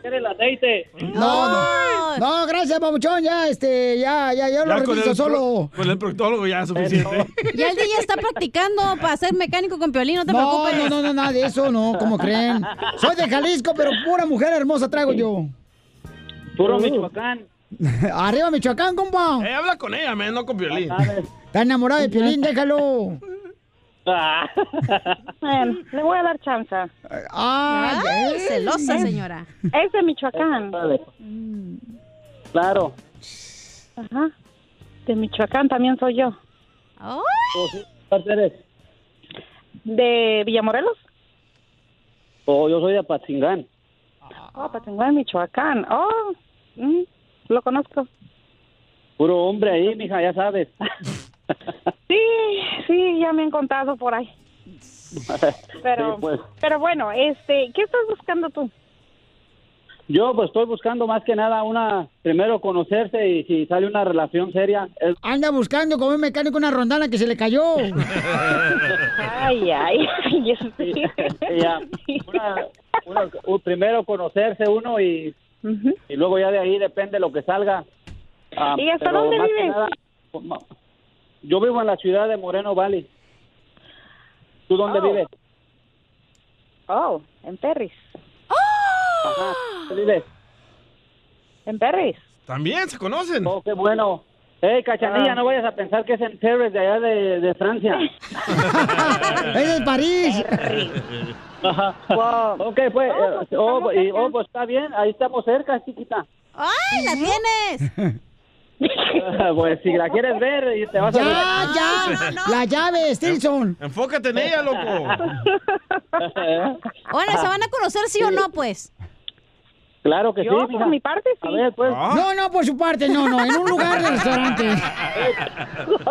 El aceite. No, no. No, gracias, papuchón. Ya, este, ya, ya, ya lo reviso solo. pro- con el proctólogo ya es suficiente. Ya el DJ está practicando para ser mecánico con Piolín, no te No, preocupes. no, no, no, nada de eso, no, como creen. Soy de Jalisco, pero pura mujer hermosa traigo yo. Puro Michoacán. Arriba Michoacán, compa. Eh, habla con ella, man, no con violín. Está enamorado de Piolín, déjalo. Bueno, le voy a dar chance. Ay, Ay, celosa, señora. Es de Michoacán. Claro. Ajá. De Michoacán también soy yo. ¿Parte eres? ¿De Villamorelos? Oh, yo soy de Apatzingán. Oh, Patingán, Michoacán. Oh, mm, lo conozco. Puro hombre ahí, mija, ya sabes. Sí, sí, ya me han contado por ahí. Pero, Sí, pues. pero bueno, este, ¿qué estás buscando tú? Yo pues estoy buscando más que nada una, primero conocerse y si sale una relación seria. es- Anda buscando como un mecánico una rondana que se le cayó. Ay, ay, ay, este. ya, una- una- un- primero conocerse uno y, y luego ya de ahí depende lo que salga. Ah, ¿Y hasta dónde vives? Pues, yo vivo en la ciudad de Moreno Valley. ¿Tú dónde Oh. vives? Oh, en Perris. Ajá, ¿dónde vives? En Perris. También se conocen. Oh, qué bueno. Hey, Cachanilla, Ah. no vayas a pensar que es en Paris, de allá de, de Francia. es de París. Ajá. Ok, pues, eh, oh, y- oh, pues está bien, ahí estamos cerca, chiquita. ¡Ay, la tienes! pues si la quieres ver, y te vas Ya, a... ya. La llave, Stilson. Enfócate en ella, loco. Bueno, ¿se van a conocer sí o no, pues? Claro que Yo, sí, por mija. mi parte, sí. A ver, pues. No, no, por su parte, no, no, en un lugar del restaurante.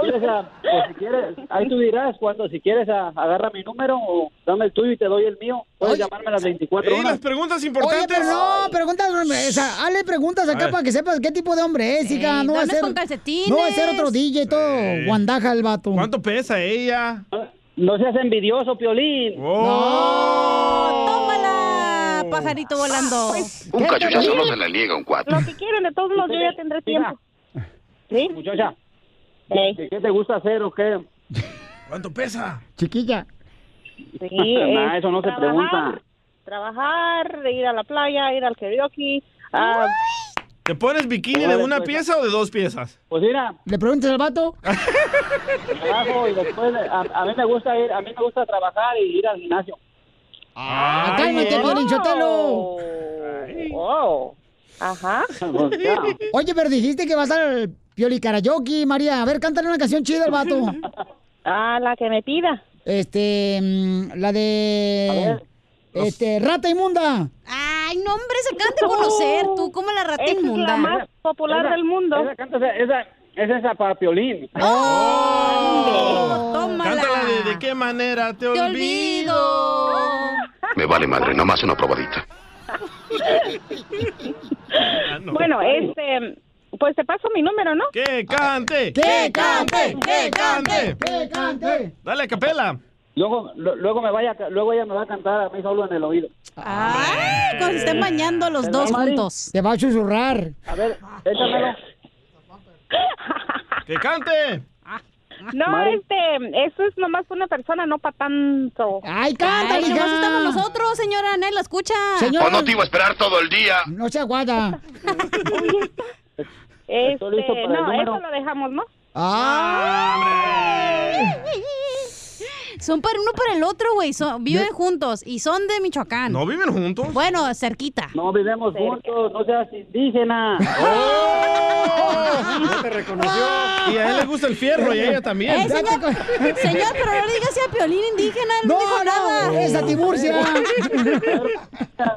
¿Quieres a- pues, si quieres, ahí tú dirás cuando, si quieres, a- agarra mi número o dame el tuyo y te doy el mío. Puedes llamarme a las 24 Ey, horas. las preguntas Oye, importantes. pero no, preguntas, o sea, hazle preguntas acá para que sepas qué tipo de hombre es, hija. No va a ¿dónde ser. con calcetines? No va a ser otro DJ todo guandaja el vato. ¿Cuánto pesa ella? No seas envidioso, Piolín. Oh. ¡Tómala, pajarito volando! Un cachuchazo no se le niega un cuatro. Lo que quieren, de todos modos, yo ya tendré tiempo. ¿Sí? Muchacha. ¿qué te gusta hacer o qué? ¿Cuánto pesa? Chiquilla. Sí, Nah, es eso no se pregunta. Trabajar, ir a la playa, ir al karaoke. ah, ¿Te pones bikini de Órale, una pues. pieza o de dos piezas? Pues mira, ¿Le preguntas al vato? trabajo y después, a, a mí me gusta ir, a mí me gusta trabajar y ir al gimnasio. Ah, cálmate, Piolichotelo. oh. Ajá. Oye, pero dijiste que vas al Pioli Karaoke, María. A ver, cántale una canción chida al vato. Ah, la que me pida. Este, mm, la de. Este, Rata Inmunda. Ay, no, hombre, se canta conocer tú, como la rata Esa es inmunda. la más popular Esa- del mundo. Esa, canta- esa, es esa para Piolín. Oh, tómala. Cántala de, de qué manera te, Te olvido. olvido. Me vale madre, nomás una probadita. Ah, no. Bueno, este, pues te paso mi número, ¿no? ¡Que cante! ¡Que cante! ¡Que cante! ¡Que cante! Dale, capela. Luego, lo- luego me vaya, a- luego ella me va a cantar a mí solo en el oído. Ay, cuando se estén bañando los dos juntos. Te va a susurrar. A ver, échamelo. ¡Que cante! No, este, eso es nomás una persona, no para tanto. Ay, Ay, nomás estamos nosotros, señora. Nadie la escucha. Señora. O no te iba a esperar todo el día. No se aguada. Este, no, eso lo dejamos, ¿no? Son para uno para el otro, güey. Son- viven juntos y son de Michoacán. ¿No viven juntos? Bueno, cerquita. No vivemos juntos, no seas indígena. No te reconoció. Y a él le gusta el fierro y a ella también. Eh, señor, señor, pero no le digas a Piolín indígena, él no, No, dijo no, nada. es a Tiburcia.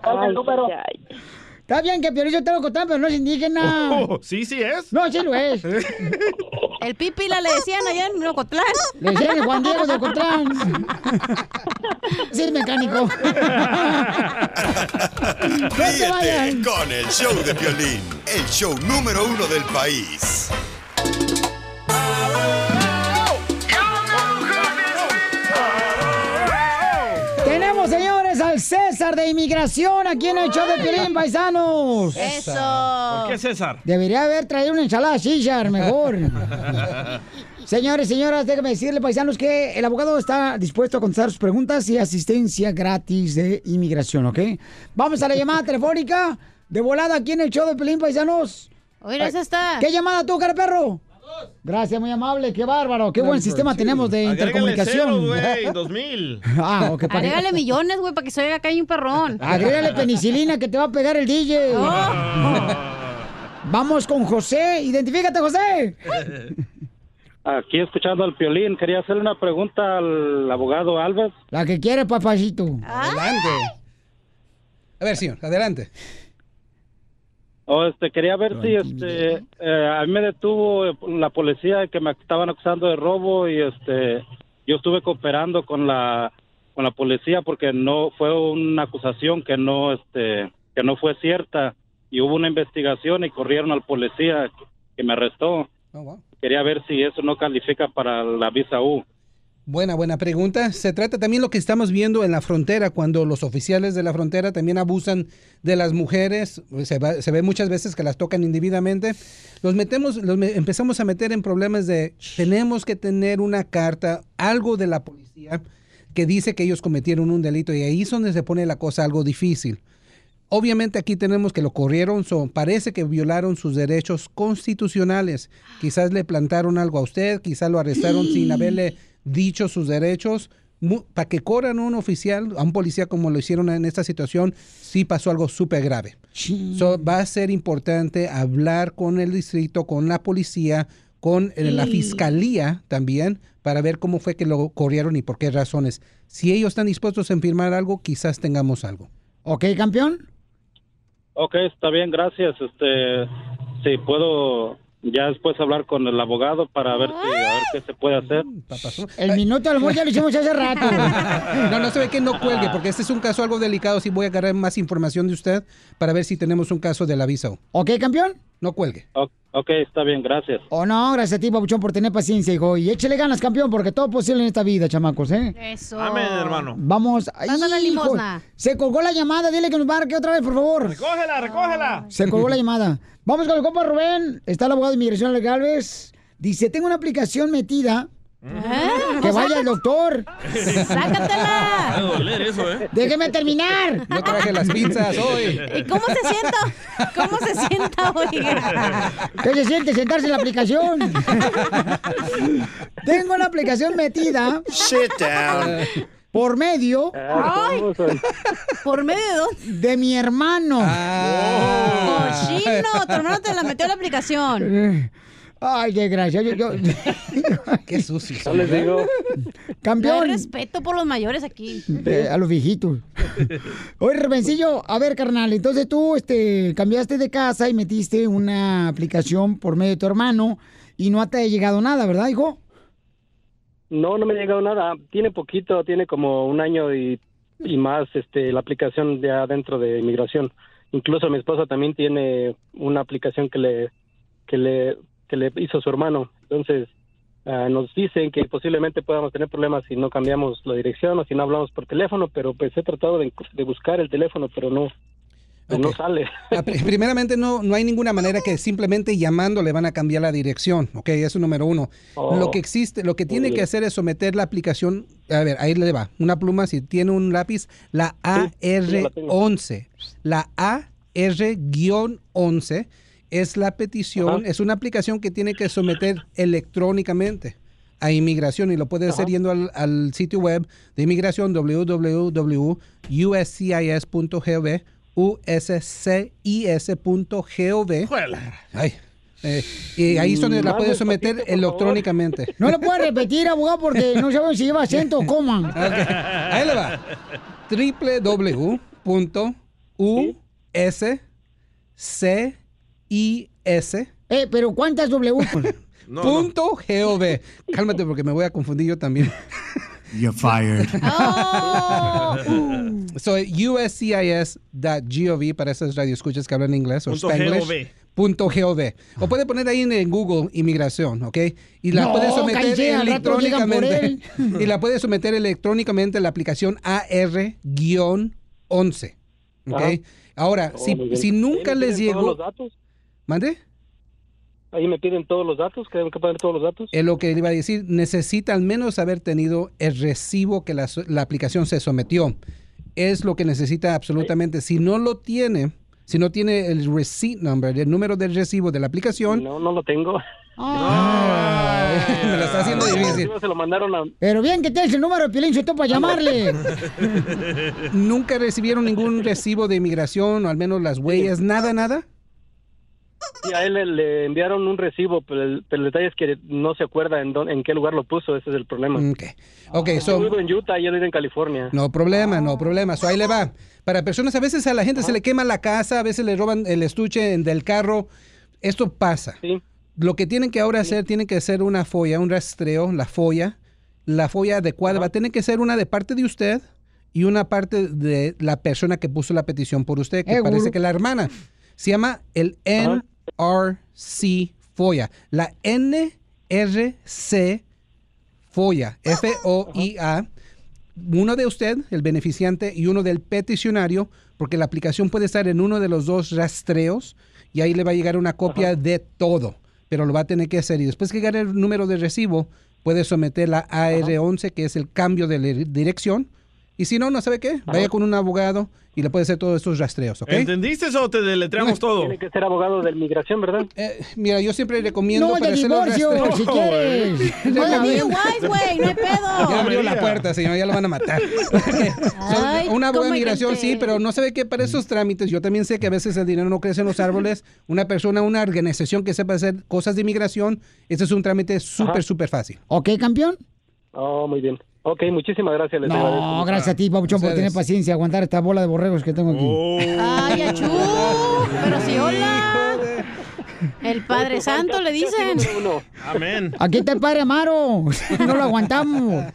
Dame el número. Está bien que Piolín te lo contaba, pero no es indígena. Oh, sí, sí es. No, sí lo es. El pipila le decían allá en Ocotlán. Le decían el Juan Diego de Ocotlán. Sí, es mecánico. Ríete con el show de violín, el show número uno del país. Al César de Inmigración aquí en el show de Piolín, paisanos. Eso. ¿Por qué César? Debería haber traído una ensalada César, mejor. Señores, señoras, déjenme decirle, paisanos, que el abogado está dispuesto a contestar sus preguntas y asistencia gratis de inmigración, ¿ok? Vamos a la llamada telefónica de volada aquí en el show de Pelín, paisanos. Oiga, esa está. ¿Qué llamada tú, cara perro? Gracias, muy amable, qué bárbaro, qué buen sistema tenemos de intercomunicación. güey, dos mil. Ah, ok, Agrégale millones, güey, para que se oiga acá hay un perrón. Agrégale penicilina que te va a pegar el DJ. Vamos con José, identifícate, José. Aquí escuchando al Piolín, quería hacerle una pregunta al abogado Alves. La que quiere, papacito. Adelante. A ver, señor, adelante. O este, quería ver si este, eh, a mí me detuvo eh, la policía que me estaban acusando de robo y este, yo estuve cooperando con la con la policía porque no fue una acusación que no este que no fue cierta y hubo una investigación y corrieron al policía que me arrestó. Oh, wow. Quería ver si eso no califica para la visa U. Buena, buena pregunta. Se trata también lo que estamos viendo en la frontera, cuando los oficiales de la frontera también abusan de las mujeres. Se, va- se ve muchas veces que las tocan individuamente. Los metemos, los empezamos a meter en problemas de tenemos que tener una carta, algo de la policía que dice que ellos cometieron un delito y ahí es donde se pone la cosa algo difícil. Obviamente aquí tenemos que lo corrieron, so, parece que violaron sus derechos constitucionales. Quizás le plantaron algo a usted, quizás lo arrestaron sin haberle dicho sus derechos. Para que corran a un oficial, a un policía como lo hicieron en esta situación, sí pasó algo súper grave. So, va a ser importante hablar con el distrito, con la policía, con eh, la fiscalía también, para ver cómo fue que lo corrieron y por qué razones. Si ellos están dispuestos a firmar algo, quizás tengamos algo. ¿Ok, campeón? Ok, está bien, gracias. Este, si puedo ya después hablar con el abogado para ver si a ver qué se puede hacer. El minuto del amor ya lo hicimos hace rato. No, no se ve que no cuelgue, porque este es un caso algo delicado. Sí voy a agarrar más información de usted para ver si tenemos un caso de la visa. ¿Ok, campeón? No cuelgue. Ok, está bien, gracias. Oh, no, gracias a ti, Pabuchón, por tener paciencia, hijo. Y échale ganas, campeón, porque todo es posible en esta vida, chamacos, ¿eh? Eso. Amén, hermano. Vamos. Hijo, limosna. Se colgó la llamada, dile que nos marque otra vez, por favor. Recógela, recógela. Se colgó la llamada. Vamos con el compa Rubén. Está el abogado de inmigración Alex Galvez. Dice, tengo una aplicación metida. Que vaya el doctor. ¡Sácatela! Va a doler eso, ¿eh? Déjeme terminar. No traje las pizzas hoy. ¿Y cómo se sienta? ¿Cómo se sienta, oiga? ¿Qué se siente sentarse en la aplicación? Tengo una aplicación metida. Sit down. Por medio. Ay. ¿Por medio de dónde? De mi hermano. Cochino, tu hermano te la metió a la aplicación. Ay, qué gracia. Yo, yo- Qué sucio. Yo les digo, No Campeón. respeto por los mayores aquí. Eh, a los viejitos. Oye, Rebencillo, a ver, carnal, entonces tú este, cambiaste de casa y metiste una aplicación por medio de tu hermano y no te ha llegado nada, ¿verdad, hijo? no, no me ha llegado nada. Tiene poquito, tiene como un año y, y más este, la aplicación ya dentro de inmigración. Incluso mi esposa también tiene una aplicación que le, que le, que le hizo su hermano. Entonces, ah, nos dicen que posiblemente podamos tener problemas si no cambiamos la dirección o si no hablamos por teléfono, pero pues he tratado de, de buscar el teléfono, pero no. No sale. Ah, pri- Primeramente, no, no hay ninguna manera que simplemente llamando le van a cambiar la dirección, ¿ok? Eso número uno. Oh. Lo que existe, lo que tiene que hacer es someter la aplicación, a ver, ahí le va, una pluma, si tiene un lápiz, la AR11. La AR-11 es la petición, es una aplicación que tiene que someter electrónicamente a inmigración y lo puede hacer yendo al, al sitio web de inmigración www.uscis.gov uscis.gov Ay, eh, y ahí es donde la puede someter electrónicamente. No lo puede repetir, abogado, porque no sabemos si lleva acento o coma. Ok, Ahí le va. www.uscis. Eh, pero ¿cuántas W? Punto gov. Cálmate porque me voy a confundir yo también. You're fired. So, uscis.gov para esas radioescuchas que hablan inglés o Punto spanglish. gov. Punto gov. O puede poner ahí en, Google inmigración, ¿ok? Y la No, puede someter electrónicamente. y la puede someter electrónicamente en la aplicación AR-11. ¿Ok? Ajá. Ahora, Oh, si, si nunca les llegó. los datos. ¿Mande? Ahí me piden todos los datos, que tengo que poner todos los datos. Es lo que le iba a decir. Necesita al menos haber tenido el recibo que la, aplicación se sometió. Es lo que necesita absolutamente. Si no lo tiene, si no tiene el receipt number, el número del recibo de la aplicación. No, no lo tengo. Ay, me lo está haciendo difícil. Se lo mandaron a... Pero bien que tienes el número de Piolín para llamarle. Nunca recibieron ningún recibo de inmigración o al menos las huellas, nada, nada. Y a él le, le enviaron un recibo, pero el, pero el detalle es que no se acuerda en, dónde- en qué lugar lo puso, ese es el problema. Ok, ok, Yo so, vivo en Utah y él vive en California. no problema, no problema. So, ahí le va. Para personas, a veces a la gente se le quema la casa, a veces le roban el estuche del carro. Esto pasa. Lo que tienen que ahora hacer, tienen que hacer una folla, un rastreo, la folla. La folla adecuada va a tener que ser una de parte de usted y una parte de la persona que puso la petición por usted, que Eh, parece gurú. que la hermana. Se llama el NRC FOIA. La NRC FOIA, F-O-I-A, uno de usted, el beneficiante, y uno del peticionario, porque la aplicación puede estar en uno de los dos rastreos y ahí le va a llegar una copia de todo, pero lo va a tener que hacer. Y después que llegue el número de recibo, puede someter la AR11, que es el cambio de dirección. Y si no, no sabe qué, vaya con un abogado y le puede hacer todos estos rastreos, ¿ok? ¿Entendiste o te deletreamos todo? Tiene que ser abogado de migración, ¿verdad? Eh, mira, yo siempre recomiendo No, para de hacer los divorcio, rastreos. si quieres. No, de güey, no hay pedo. Ya abrió la puerta, señor, ya lo van a matar. So, una buena cómo migración, sí, pero no sabe que para esos trámites, yo también sé que a veces el dinero no crece en los árboles. Una persona, una organización que sepa hacer cosas de inmigración, ese es un trámite súper, súper fácil. ¿Ok, campeón? Oh, muy bien. Ok, muchísimas gracias. les No, gracias a ti, Pabuchón, por tener paciencia, aguantar esta bola de borregos que tengo aquí. Ay, achú. Pero si hola. El Padre Santo le dicen. Amén. Aquí está el padre Amaro. No lo aguantamos.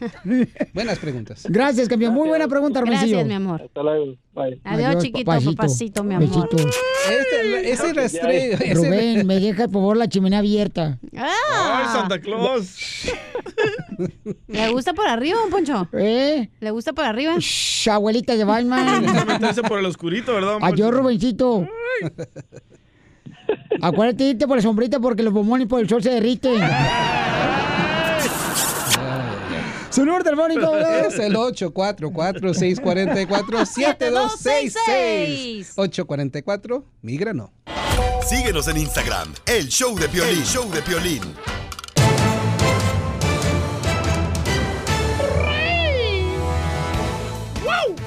Buenas preguntas. Gracias, campeón. Muy buena pregunta, Hermosillo. Gracias, mi amor. Hasta luego. Bye. Adiós, chiquito, papacito, mi amor. Besito. Este, ese rastreo. ese- Rubén, me deja por favor la chimenea abierta. ¡Ay, Santa Claus! ¿Le gusta por arriba, don Poncho? ¿Eh? ¿Le gusta por arriba? Shh, abuelita de Batman. Meterse por el oscurito, ¿verdad? Adiós, Rubencito. Acuérdate de irte por la sombrita porque los bombones por el sol se derriten. Su número telefónico. Es el 844-644-7266. 844, migra no. Síguenos en Instagram, el show de Piolín. El show de Piolín.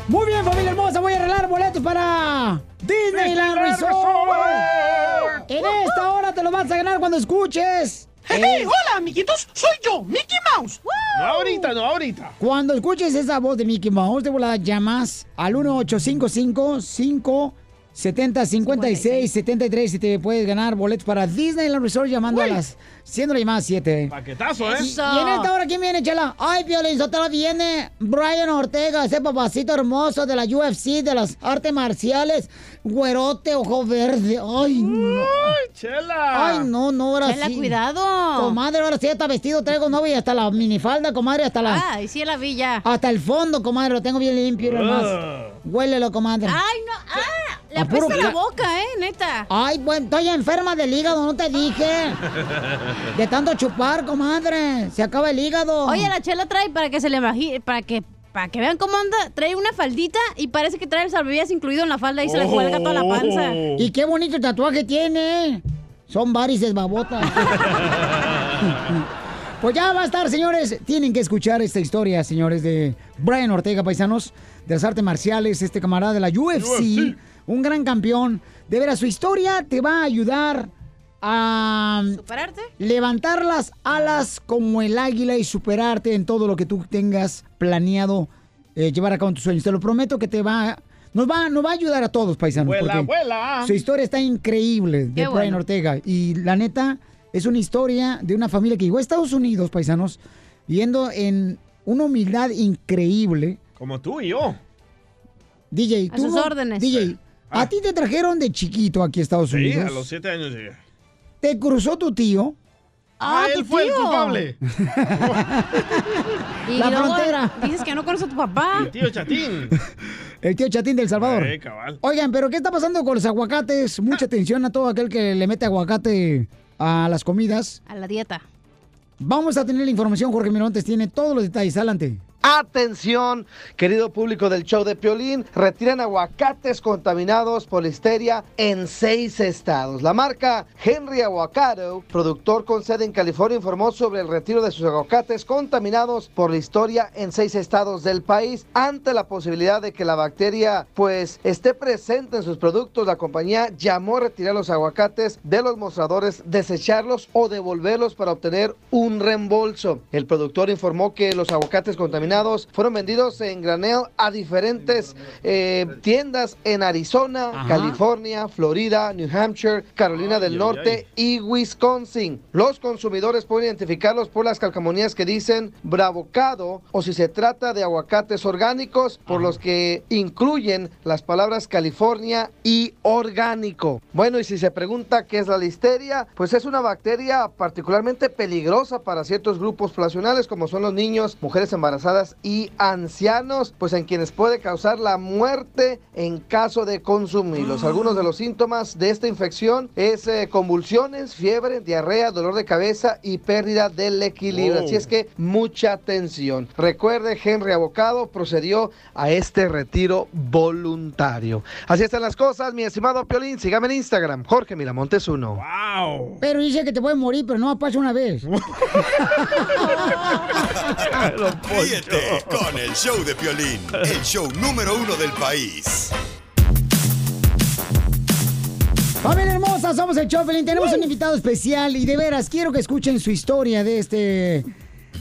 Muy bien, familia hermosa, voy a arreglar boletos para Disneyland Resort. En esta hora te lo vas a ganar cuando escuches. Hey, eh, hola, amiguitos, soy yo, Mickey Mouse. No ahorita, no ahorita. Cuando escuches esa voz de Mickey Mouse, de volada llamas al 1855 570 56 73 y te puedes ganar boletos para Disneyland Resort llamando a las siendo la llamada 7. Paquetazo, ¿eh? Y en esta hora, ¿quién viene, Chela? Ay, Piolín Sotelo viene Brian Ortega, ese papacito hermoso de la UFC, de las artes marciales. Güerote, ojo verde. Ay, no. ¡Ay, chela! Ay, no, no, ahora Chela, sí. cuidado. Comadre, ahora sí está vestido, traigo novia hasta la minifalda, comadre, hasta la... Ay, sí, la villa. Hasta el fondo, comadre, lo tengo bien limpio, y más. Huélelo, comadre. Ay, no. Ah. Le apesta la boca, ¿eh? Neta. Ay, bueno, estoy enferma del hígado, no te dije. De tanto chupar, comadre. Se acaba el hígado. Oye, la chela trae para que se le imagine, para que para que vean cómo anda, trae una faldita y parece que trae el salvavidas incluido en la falda y se le cuelga toda la panza. Y qué bonito tatuaje tiene. Son varices babotas. pues ya va a estar, señores. Tienen que escuchar esta historia, señores, de Brian Ortega, paisanos, de las artes marciales, este camarada de la UFC, UFC. un gran campeón. De veras, su historia te va a ayudar a ¿Superarte? levantar las alas como el águila y superarte en todo lo que tú tengas planeado eh, llevar a cabo en tus sueños. Te lo prometo que te va, nos va, nos va a ayudar a todos, paisanos. Vuela, porque vuela. Su historia está increíble de Qué Brian bueno. Ortega. Y la neta, es una historia de una familia que llegó a Estados Unidos, paisanos, viendo en una humildad increíble. Como tú y yo. DJ, A tú sus no- órdenes. DJ, a ti te trajeron de chiquito aquí a Estados Sí, Unidos. a los siete años llegué. Te cruzó tu tío. Ah, tu él fue el tío. culpable. Y La luego frontera. Dices que no conoces a tu papá. El tío Chatín. El tío Chatín del Salvador. Eh, cabal. Oigan, pero ¿qué está pasando con los aguacates? Mucha atención a todo aquel que le mete aguacate a las comidas. A la dieta. Vamos a tener la información, Jorge Mirontes tiene todos los detalles. Adelante. Atención, querido público del show de Piolín, retiran aguacates contaminados por listeria en seis estados. La marca Henry Aguacado, productor con sede en California, informó sobre el retiro de sus aguacates contaminados por listeria en seis estados del país. Ante la posibilidad de que la bacteria pues esté presente en sus productos, la compañía llamó a retirar los aguacates de los mostradores, desecharlos o devolverlos para obtener un reembolso. El productor informó que los aguacates contaminados fueron vendidos en granel a diferentes eh, tiendas en Arizona, Ajá. California, Florida, New Hampshire, Carolina del ay, Norte y Wisconsin. Los consumidores pueden identificarlos por las calcamonías que dicen bravocado o si se trata de aguacates orgánicos, por los que incluyen las palabras California y orgánico. Bueno, y si se pregunta qué es la listeria, pues es una bacteria particularmente peligrosa para ciertos grupos poblacionales como son los niños, mujeres embarazadas y ancianos, pues en quienes puede causar la muerte en caso de consumirlos. Algunos de los síntomas de esta infección es eh, convulsiones, fiebre, diarrea, dolor de cabeza y pérdida del equilibrio. Así es que mucha atención. Recuerde, Henry Abocado procedió a este retiro voluntario. Así están las cosas, mi estimado Piolín. Sígame en Instagram, Jorge Miramontes 1. ¡Wow! Pero dice que te puedes morir, pero no pasa una vez. Ríete con el show de Piolín, el show número uno del país. Familia hermosa, somos el Choplin. Tenemos un invitado especial y de veras quiero que escuchen su historia de este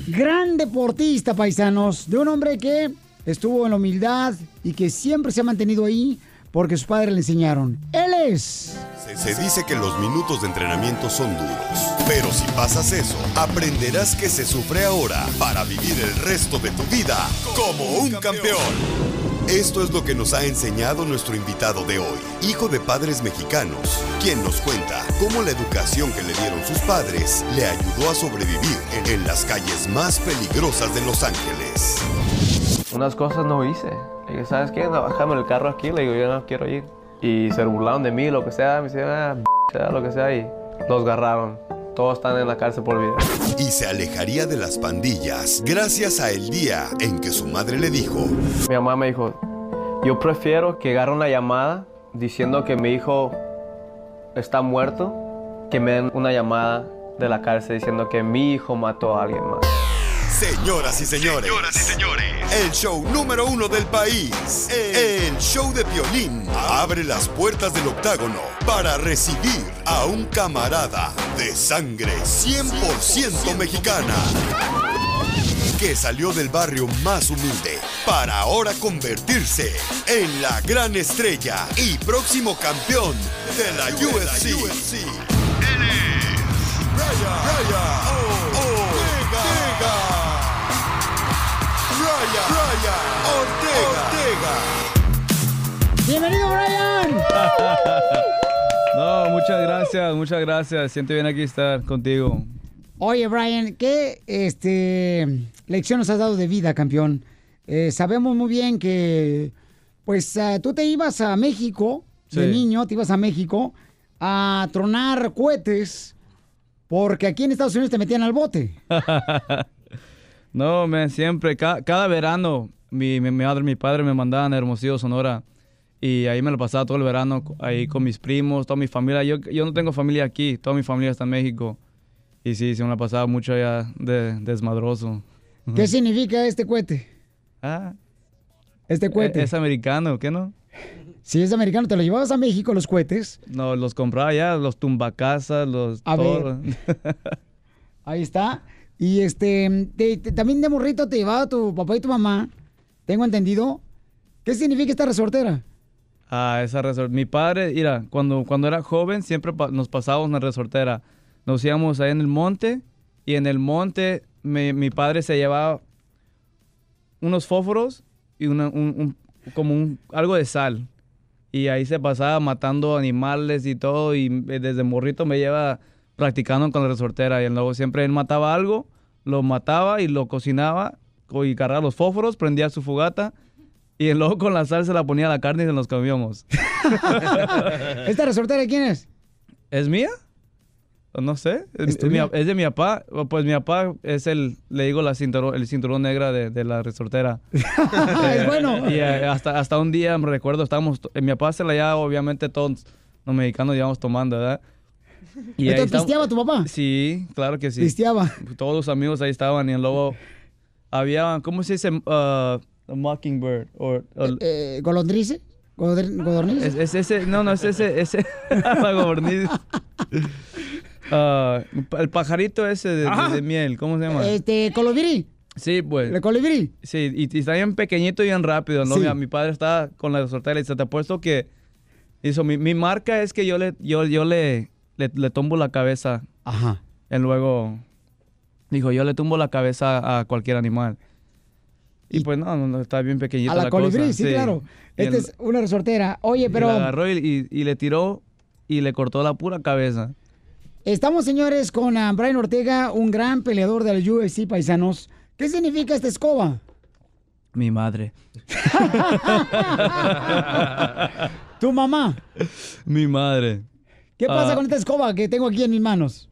gran deportista, paisanos. De un hombre que estuvo en la humildad y que siempre se ha mantenido ahí porque sus padres le enseñaron. Él es. Se, se dice que los minutos de entrenamiento son duros, pero si pasas eso, aprenderás que se sufre ahora para vivir el resto de tu vida como un campeón. Esto es lo que nos ha enseñado nuestro invitado de hoy, hijo de padres mexicanos, quien nos cuenta cómo la educación que le dieron sus padres le ayudó a sobrevivir en, en las calles más peligrosas de Los Ángeles. Unas cosas no hice. Le dije, ¿sabes qué? No, bájame el carro aquí. Le digo, yo no quiero ir. Y se burlaron de mí, lo que sea. Me decían, ah, sea lo que sea. Y los agarraron. Todos están en la cárcel por vida. Y se alejaría de las pandillas gracias a el día en que su madre le dijo, Mi mamá me dijo, yo prefiero que agarre una llamada diciendo que mi hijo está muerto que me den una llamada de la cárcel diciendo que mi hijo mató a alguien más. Señoras y señores, el show número uno del país, el show de violín, abre las puertas del octágono para recibir a un camarada de sangre 100% mexicana que salió del barrio más humilde para ahora convertirse en la gran estrella y próximo campeón de la UFC. Él es Brian, Brian ¡Bienvenido, Brian! No, muchas gracias, muchas gracias. Siento bien aquí estar contigo. Oye, Brian, ¿qué este, lección nos has dado de vida, campeón? Eh, sabemos muy bien que, pues, ah, tú te ibas a México de Sí. niño te ibas a México a tronar cohetes porque aquí en Estados Unidos te metían al bote. no, man, siempre, ca- cada verano, mi, mi madre mi padre me mandaban a Hermosillo, Sonora. Y ahí me lo pasaba todo el verano, ahí con mis primos, toda mi familia. Yo, yo no tengo familia aquí, toda mi familia está en México. Y sí, se me la pasaba mucho allá de desmadroso. ¿Qué significa este cohete? Ah. Este cohete. Es, americano, ¿qué no? Si es americano, te lo llevabas a México los cohetes. No, los compraba allá, los tumbacasas, los... A todo. Ahí está. Y este, te- te- también de morrito te llevaba tu papá y tu mamá. Tengo entendido. ¿Qué significa esta resortera? Ah, esa resortera. Mi padre, mira, cuando, cuando era joven siempre pa- nos pasábamos la resortera. Nos íbamos ahí en el monte y en el monte mi padre se llevaba unos fósforos y una, un, como algo de sal. Y ahí se pasaba matando animales y todo y eh, desde morrito me lleva practicando con la resortera y luego siempre él mataba algo, lo mataba y lo cocinaba co- y cargaba los fósforos, prendía su fogata y luego con la sal se la ponía a la carne y se los comíamos. ¿Esta resortera de quién es? ¿Es mía? No sé. Es, ¿Es es tuya? mi- es de mi papá. Pues mi papá es el, le digo, la cinturón, el cinturón negra de, de la resortera. es bueno. Y eh, hasta, hasta un día, me recuerdo, estábamos, eh, mi papá se la llevaba, obviamente todos los mexicanos íbamos tomando, ¿verdad? Y ¿Entonces estábamos- pisteaba tu papá? Sí, claro que sí. Pisteaba. Todos los amigos ahí estaban y luego había, ¿cómo se dice? Uh, a mockingbird. o Eh, ¿Golondrice? ¿Godor- ¿Godorniz? es, es ese, no, no, es ese, ese, la gobernador. Ah, el pajarito ese de, de- miel, ¿cómo se llama? Este, colibrí. Sí, pues. ¿El colibrí? Sí, y, y está bien pequeñito y bien rápido, ¿no? Sí. Mi, mi padre está con la resortera y se te ha puesto que hizo, mi, mi marca es que yo le, yo, yo le, le, le tumbo la cabeza. Ajá. Y luego dijo, yo le tumbo la cabeza a cualquier animal. Y, pues no, no, no, está bien pequeñita A la, la colibrí, cosa, sí, claro. Y Esta es una resortera. Oye, y pero la agarró y, y- y le tiró y le cortó la pura cabeza. estamos, señores, con Brian Ortega, un gran peleador del UFC, paisanos. ¿Qué significa esta escoba? Mi madre. Tu mamá. Mi madre. ¿Qué pasa Ah, con esta escoba que tengo aquí en mis manos?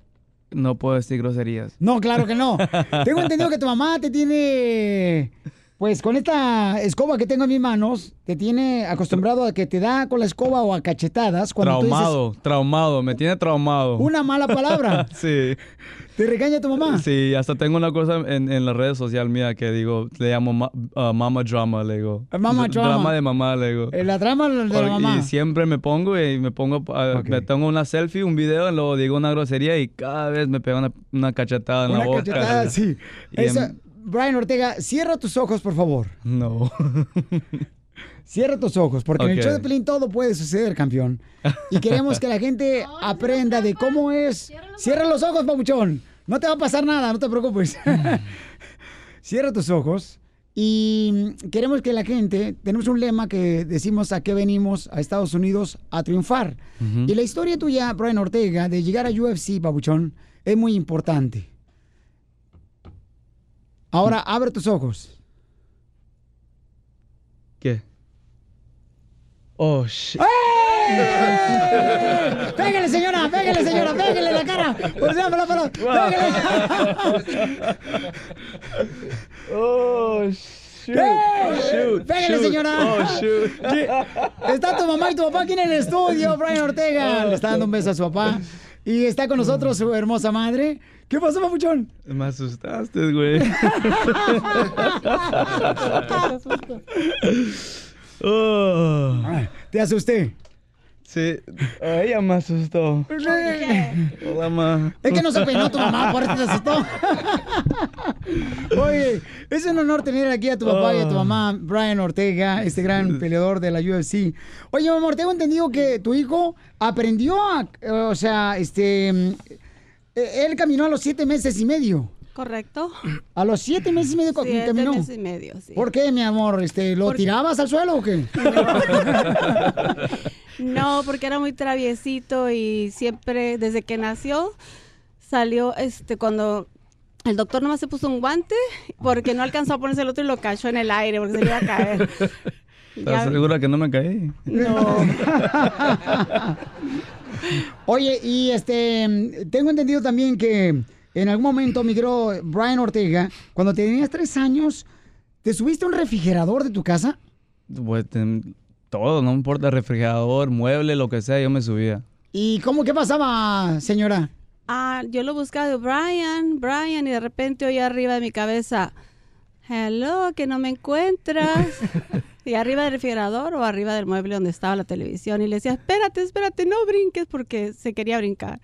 No puedo decir groserías. No, claro que no. tengo entendido que tu mamá te tiene, pues con esta escoba que tengo en mis manos, te tiene acostumbrado a que te da con la escoba o a cachetadas cuando tú traumado, traumado, me tiene traumado. una mala palabra. sí. ¿Te regaña tu mamá? Sí, hasta tengo una cosa en, en las redes sociales mía que digo, le llamo ma- uh, mama drama, le digo. Mama D- drama. Drama de mamá, le digo. Eh, La trama de la mamá. Y siempre me pongo y me pongo, uh, me tengo una selfie, un video, y luego digo una grosería y cada vez me pega una, una cachetada en la Una boca. cachetada, sí. Y en- Esa- Brian Ortega, cierra tus ojos, por favor. No. Cierra tus ojos, porque en el show de Pelín todo puede suceder, campeón. Y queremos que la gente aprenda de cómo es. Cierra los ojos, papuchón. No te va a pasar nada, no te preocupes. Cierra tus ojos. Y queremos que la gente, tenemos un lema que decimos a qué venimos a Estados Unidos a triunfar. Ujú. Y la historia tuya, Brian Ortega, de llegar a UFC, papuchón, es muy importante. Ahora, abre tus ojos. ¿Qué? Oh, shit. ¡Eh! ¡Pégale, señora! ¡Pégale, señora! ¡Pégale la cara! ¡Por la- ¡Pégale! Oh, shoot. ¿Qué? Shoot, ¡Pégale, shoot. señora! Oh, shoot. Está tu mamá y tu papá aquí en el estudio, Brian Ortega. Le está dando un beso a su papá. Y está con nosotros su hermosa madre. ¿Qué pasó, papuchón? Me asustaste, güey. Oh. Te asusté. Sí, oh, ella me asustó. Hola, ma. Es que no se peinó tu mamá, por eso te asustó. Oye, es un honor tener aquí a tu papá y a tu mamá, Brian Ortega, este gran peleador de la UFC. Oye, mi amor, tengo entendido que tu hijo aprendió a, o sea, este, eh, él caminó a los siete meses y medio. Correcto. A los siete meses y medio co- Siete caminó. meses y medio, sí. ¿Por qué, mi amor? Este, ¿Lo tirabas al suelo o qué? No, porque era muy traviesito y siempre, desde que nació, salió, este, cuando el doctor nomás se puso un guante porque no alcanzó a ponerse el otro y lo cachó en el aire porque se le iba a caer. ¿Estás Ya- segura que no me caí? No. Oye, y este, tengo entendido también que en algún momento migró Brian Ortega, cuando tenías tres años, ¿te subiste a un refrigerador de tu casa? Pues, ten- todo, no importa, refrigerador, mueble, lo que sea, yo me subía. ¿Y cómo, qué pasaba, señora? Ah, yo lo buscaba de Brian, Brian, y de repente oí arriba de mi cabeza, hello, que no me encuentras. y arriba del refrigerador o arriba del mueble donde estaba la televisión. Y le decía, espérate, espérate, no brinques porque se quería brincar.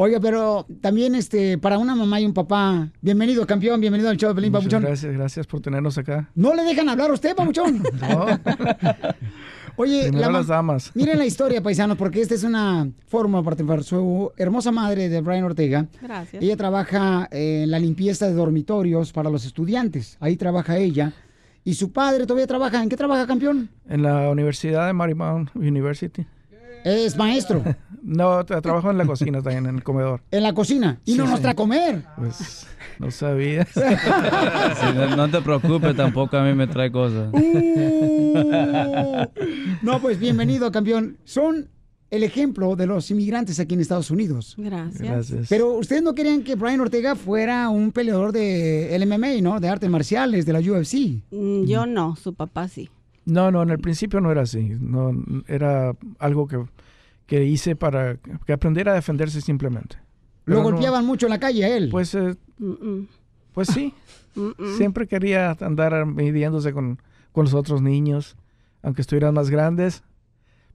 Oiga, pero también este, para una mamá y un papá, bienvenido campeón, bienvenido al show de Pelín Muchas Papuchón. gracias, gracias por tenernos acá. No le dejan hablar a usted, Papuchón. Oye, la las damas. miren la historia, paisanos, porque esta es una forma para para su hermosa madre de Brian Ortega. Gracias. Ella trabaja en la limpieza de dormitorios para los estudiantes. Ahí trabaja ella. Y su padre todavía trabaja. ¿En qué trabaja, campeón? En la Universidad de Marymount University. Es maestro. No, tra- trabajo en la cocina también, en el comedor. En la cocina. Y no nos trae a comer. Pues no sabía. Sí, no, no te preocupes, tampoco a mí me trae cosas. Uh. No, pues bienvenido, campeón. Son el ejemplo de los inmigrantes aquí en Estados Unidos. Gracias. Gracias. Pero ustedes no querían que Brian Ortega fuera un peleador de MMA, ¿no? De artes marciales, de la UFC. Mm, Yo no, su papá sí. No, no, en el principio no era así. No, era algo que, que hice para que aprendiera a defenderse simplemente. Lo no- golpeaban mucho en la calle a él. Pues, eh, pues sí. Siempre quería andar midiéndose con, con los otros niños, aunque estuvieran más grandes.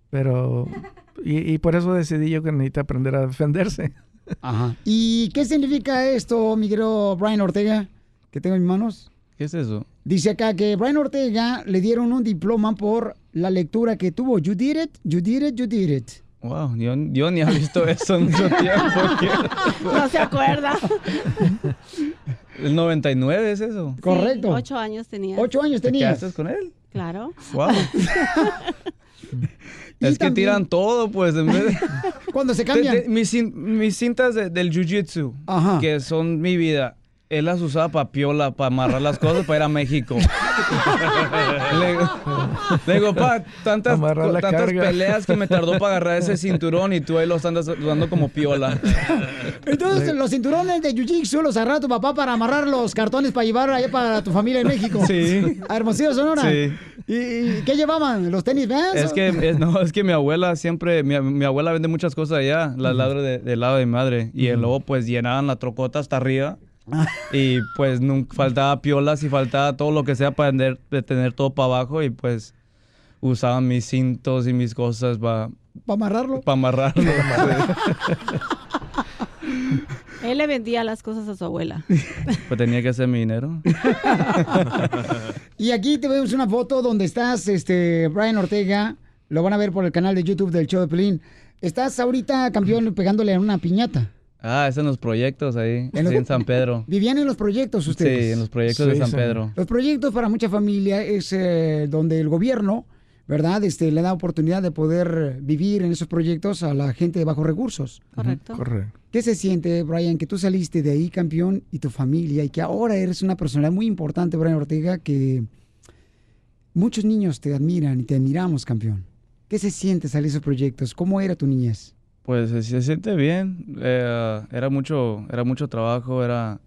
Pero, y, y por eso decidí yo que necesita aprender a defenderse. Ajá. ¿Y qué significa esto, mi querido Brian Ortega, que tengo en mis manos? ¿Qué es eso? Dice acá que Brian Ortega le dieron un diploma por la lectura que tuvo. You did it, you did it, you did it. Wow, yo, yo ni he visto eso en mucho tiempo. No se acuerda. ¿El 99 es eso? Correcto. Ocho años tenía. Ocho años ¿Te tenías. quedaste con él? Claro. Wow. es que tiran todo, pues, en vez de... Cuando se cambian. De- de- mis, mis cintas de- del jiu-jitsu, Ajá. que son mi vida, él las usaba para piola, para amarrar las cosas, para ir a México. le, digo, le digo, pa, tantas, tantas carga. peleas que me tardó para agarrar ese cinturón y tú ahí lo andas usando como piola. Entonces, los cinturones de Jiu-Jitsu los agarra tu papá para amarrar los cartones para llevar allá para tu familia en México. Sí. A Hermosillo, Sonora. Sí. ¿Y, y qué llevaban? ¿Los tenis Vans? Es que, es, no, es que mi abuela siempre, mi, mi abuela vende muchas cosas allá, la ladra de- del lado de mi madre. Y luego pues llenaban la trocota hasta arriba. Y pues nunca faltaba piolas y faltaba todo lo que sea para tener, de tener todo para abajo. Y pues usaban mis cintos y mis cosas para ¿Para amarrarlo? amarrarlo. Él le vendía las cosas a su abuela. pues tenía que hacer mi dinero. Y aquí te vemos una foto donde estás, este, Brian Ortega. Lo van a ver por el canal de YouTube del show de Pelín. Estás ahorita, campeón, pegándole a una piñata. Ah, es en los proyectos ahí, En los- sí, en San Pedro. Vivían en los proyectos ustedes. Sí, en los proyectos de San sí. Pedro. Los proyectos para mucha familia es eh, donde el gobierno, ¿verdad? Este, le da oportunidad de poder vivir en esos proyectos a la gente de bajos recursos. Correcto. Correcto. ¿Qué se siente, Brian, que tú saliste de ahí campeón y tu familia y que ahora eres una personalidad muy importante, Brian Ortega, que muchos niños te admiran y te admiramos, campeón? ¿Qué se siente salir de esos proyectos? ¿Cómo era tu niñez? Pues se, se siente bien. Eh, era mucho, era mucho trabajo, era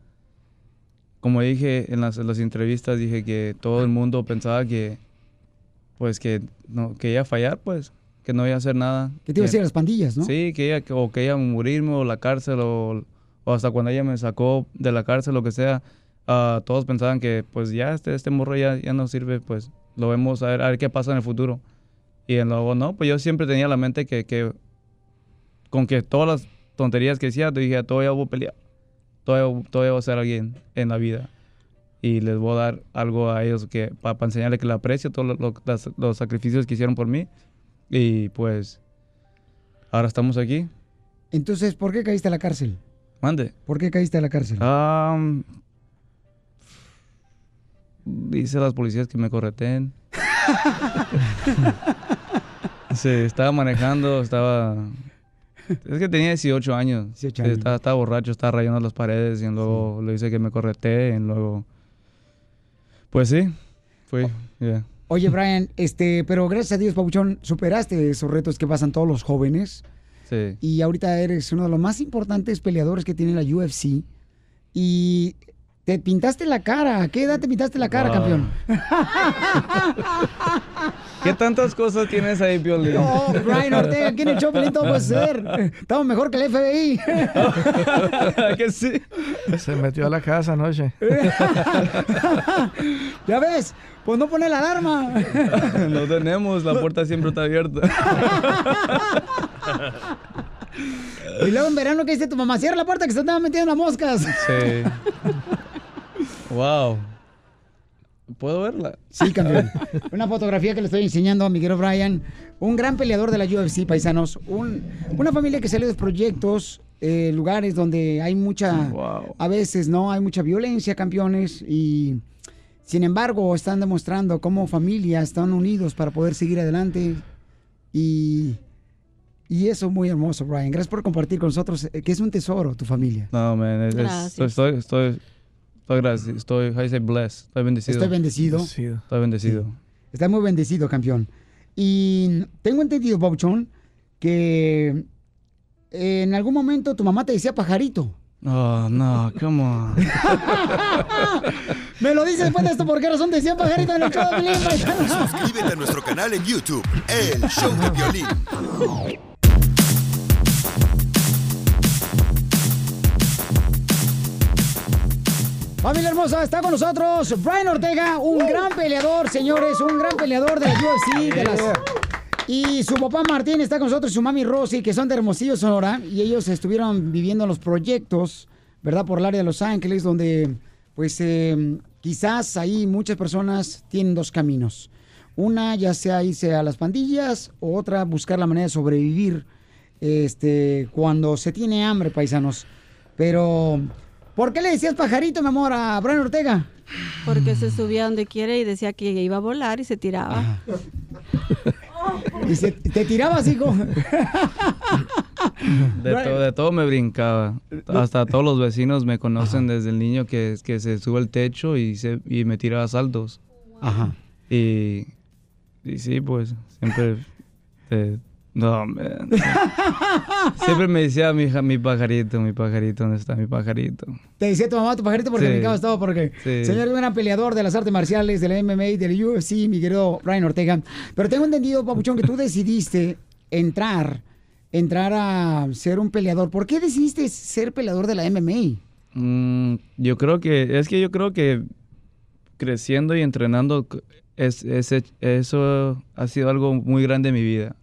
como dije en las, en las entrevistas, dije que todo el mundo pensaba que pues que no, que iba a fallar, pues, que no iba a hacer nada. Que te iba a a las pandillas, ¿no? Sí, que iba, o que iba a morirme o la cárcel o, o hasta cuando ella me sacó de la cárcel, lo que sea. ah, todos pensaban que pues ya este, este morro ya, ya no sirve, pues lo vemos a ver, a ver qué pasa en el futuro. Y luego no, pues yo siempre tenía la mente que, que con que todas las tonterías que decía, dije, todavía voy a pelear, todavía, todavía voy a ser alguien en la vida. Y les voy a dar algo a ellos que para enseñarles que le aprecio todos lo- los sacrificios que hicieron por mí. Y pues ahora estamos aquí. Entonces, ¿por qué caíste a la cárcel? Mande. ¿Por qué caíste a la cárcel? Am, dice a las policías que me correten. sí, estaba manejando, estaba... Es que tenía 18 años. 18 Sí, años. Estaba, estaba borracho, estaba rayando las paredes y luego le dice que me correteen y luego... Pues sí, fui, ya. Oye, Brian, este, pero gracias a Dios, Pabuchón, superaste esos retos que pasan todos los jóvenes. Sí. Y ahorita eres uno de los más importantes peleadores que tiene la UFC. Y te pintaste la cara. ¿A qué edad te pintaste la cara, Wow. campeón? ¿Qué tantas cosas tienes ahí, Piolín? Oh, Brian Ortega, el show, Piolín, todo puede ser. Estamos mejor que el FBI. que sí. Se metió a la casa anoche. ya ves, pues no pone la alarma. No tenemos, la puerta siempre está abierta. Y luego en verano, ¿qué dice tu mamá? Cierra la puerta que se están metiendo las moscas. Sí. Wow. ¿Puedo verla? Sí, campeón. Una fotografía que le estoy enseñando a Miguel O'Brien. Un gran peleador de la UFC, paisanos. Un- una familia que sale de proyectos, eh, lugares donde hay mucha, a veces, ¿no? Hay mucha violencia, campeones. Y sin embargo, están demostrando cómo familias están unidos para poder seguir adelante. Y, y eso es muy hermoso, Brian. Gracias por compartir con nosotros, eh, que es un tesoro tu familia. No, man. es- es- Gracias. estoy, estoy, estoy, gracias. Estoy, how you say blessed. Estoy bendecido. Estoy bendecido. Estoy bendecido. Está muy bendecido, campeón. Y tengo entendido, Pauchón, que en algún momento tu mamá te decía pajarito. Oh, no, come on. Me lo dices después de esto, ¿por qué razón te decía pajarito en el show de? Suscríbete a nuestro canal en YouTube, El Show de Violín. Familia hermosa, está con nosotros Brian Ortega, un gran peleador, señores, un gran peleador de la UFC. de las- Y su papá Martín está con nosotros, su mami Rosy, que son de Hermosillo, Sonora, y ellos estuvieron viviendo los proyectos, ¿verdad? Por el área de Los Ángeles, donde, pues, eh, quizás ahí muchas personas tienen dos caminos. Una, ya sea irse a las pandillas, o otra, buscar la manera de sobrevivir este, cuando se tiene hambre, paisanos. Pero, ¿por qué le decías pajarito, mi amor, a Brian Ortega? Porque se subía donde quiere y decía que iba a volar y se tiraba. Y se- te tirabas, hijo. De, to- de todo me brincaba. Hasta todos los vecinos me conocen desde el niño que, que se sube al techo y, se, y me tira a saltos. Ajá. Y, y sí, pues siempre... no, man. Siempre me decía mi, hija, mi pajarito, mi pajarito, ¿dónde está mi pajarito? Te decía tu mamá, tu pajarito, porque Sí. brincabas todo, porque Sí. señor gran peleador de las artes marciales, del MMA, del UFC, mi querido Brian Ortega. Pero tengo entendido, Papuchón, que tú decidiste entrar, entrar a ser un peleador. ¿Por qué decidiste ser peleador de la MMA? Mm, yo creo que, es que yo creo que creciendo y entrenando, es, eso ha sido algo muy grande en mi vida.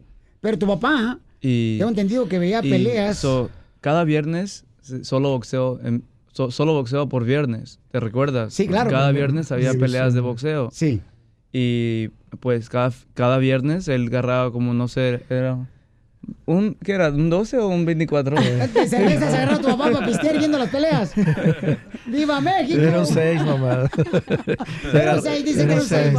Pero tu papá, Y, tengo entendido que veía y peleas. so, cada viernes solo boxeo, en- so- solo boxeo por viernes, ¿te recuerdas? Sí, claro. Cada viernes había Sí, peleas sí. de boxeo. Sí. Y pues cada, cada viernes él agarraba como, no sé, era un, ¿qué era? ¿Un 12 o un 24? De cerveza se agarró tu papá para pistear viendo las peleas. ¡Viva México! Era un seis nomás. Era un seis, dice que era un seis.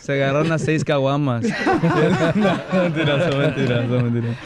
Se agarraron a seis caguamas. no, mentiras, son mentiras.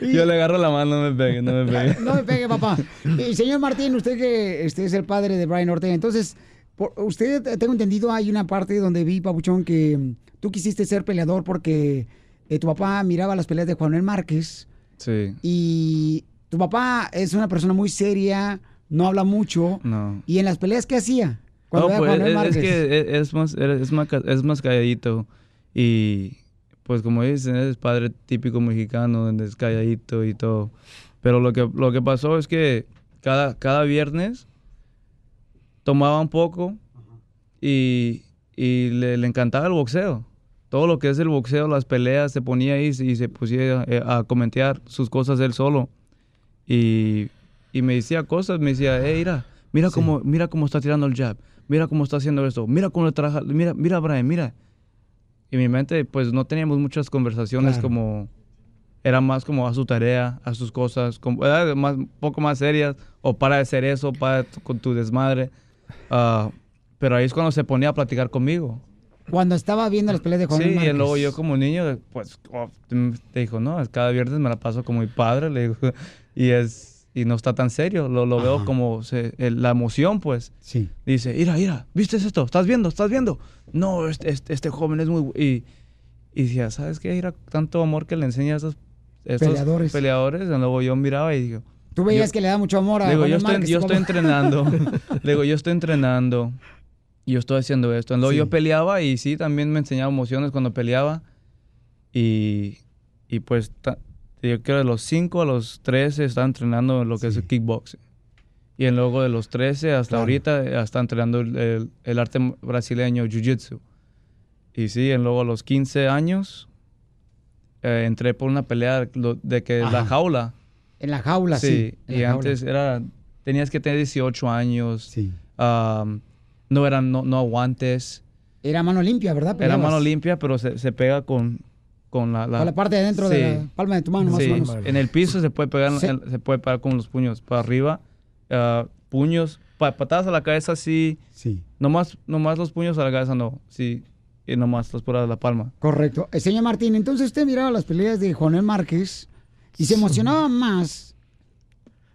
Yo le agarro la mano, no me pegue, no me pegue. No me pegue, papá. Y señor Martín, usted que este es el padre de Brian Ortega, entonces, por- usted, tengo entendido, hay una parte donde vi, Papuchón, que mm, tú quisiste ser peleador porque eh, tu papá miraba las peleas de Juan Manuel Márquez Sí, y tu papá es una persona muy seria, no habla mucho. no. ¿Y en las peleas qué hacía? Cuando No, pues, Juan es, que es, más, es, más, es más calladito. Y pues como dicen, es padre típico mexicano, donde es calladito y todo. Pero lo que, lo que pasó es que cada, cada viernes tomaba un poco y, y le, le encantaba el boxeo. Todo lo que es el boxeo, las peleas, se ponía ahí y se pusía eh, a comentar sus cosas él solo. Y, y me decía cosas, me decía, hey, mira, mira cómo, mira cómo está tirando el jab, mira cómo está haciendo esto, mira cómo le trabaja, mira, mira Brian, mira. Y mi mente, pues no teníamos muchas conversaciones Claro. como, era más como a su tarea, a sus cosas, como, era más, un poco más serias, o para de hacer eso, para con tu desmadre. Ah, pero ahí es cuando se ponía a platicar conmigo. Cuando estaba viendo las peleas de Juan Sí, Manuel y Márquez. luego yo como niño, pues, oh, te dijo, no, cada viernes me la paso con mi padre, le digo, y es, y no está tan serio. Lo, lo veo como se- el- la emoción, pues. Sí. Dice, mira, mira, ¿viste esto? ¿Estás viendo? ¿Estás viendo? No, este, este, este joven es muy... bu-". Y, y decía, ¿sabes qué? Mira, tanto amor que le enseña a estos Peleadores. peleadores. Y luego yo miraba y digo... Tú veías yo- que le da mucho amor a digo, yo estoy, Márquez, yo estoy entrenando. Le digo, yo estoy entrenando. Y yo estoy haciendo esto. Luego yo peleaba y sí, también me enseñaba emociones cuando peleaba. Y, y pues yo creo de los 5 a los 13 estaba entrenando lo que es el kickboxing. Y en luego de los 13 hasta Claro. ahorita eh, está entrenando el, el- el arte brasileño jiu-jitsu. Y sí, en luego a los 15 años eh, entré por una pelea de que la Ajá. jaula. En la jaula, sí. en y la jaula. antes era, tenías que tener 18 años. Am, no eran, no, no aguantes. Era mano limpia, ¿verdad? Era mano limpia, pero se, se pega con, con la, Con la parte de dentro de la palma de tu mano, más o menos. En el piso se puede pegar, Sí. se puede pegar con los puños para arriba. ah, puños, pa- patadas a la cabeza, sí. Sí. Nomás, nomás los puños a la cabeza, no. Sí. Y nomás las puras de la palma. Correcto. Eh, señor Martín, entonces usted miraba las peleas de Juanel Márquez y se emocionaba más.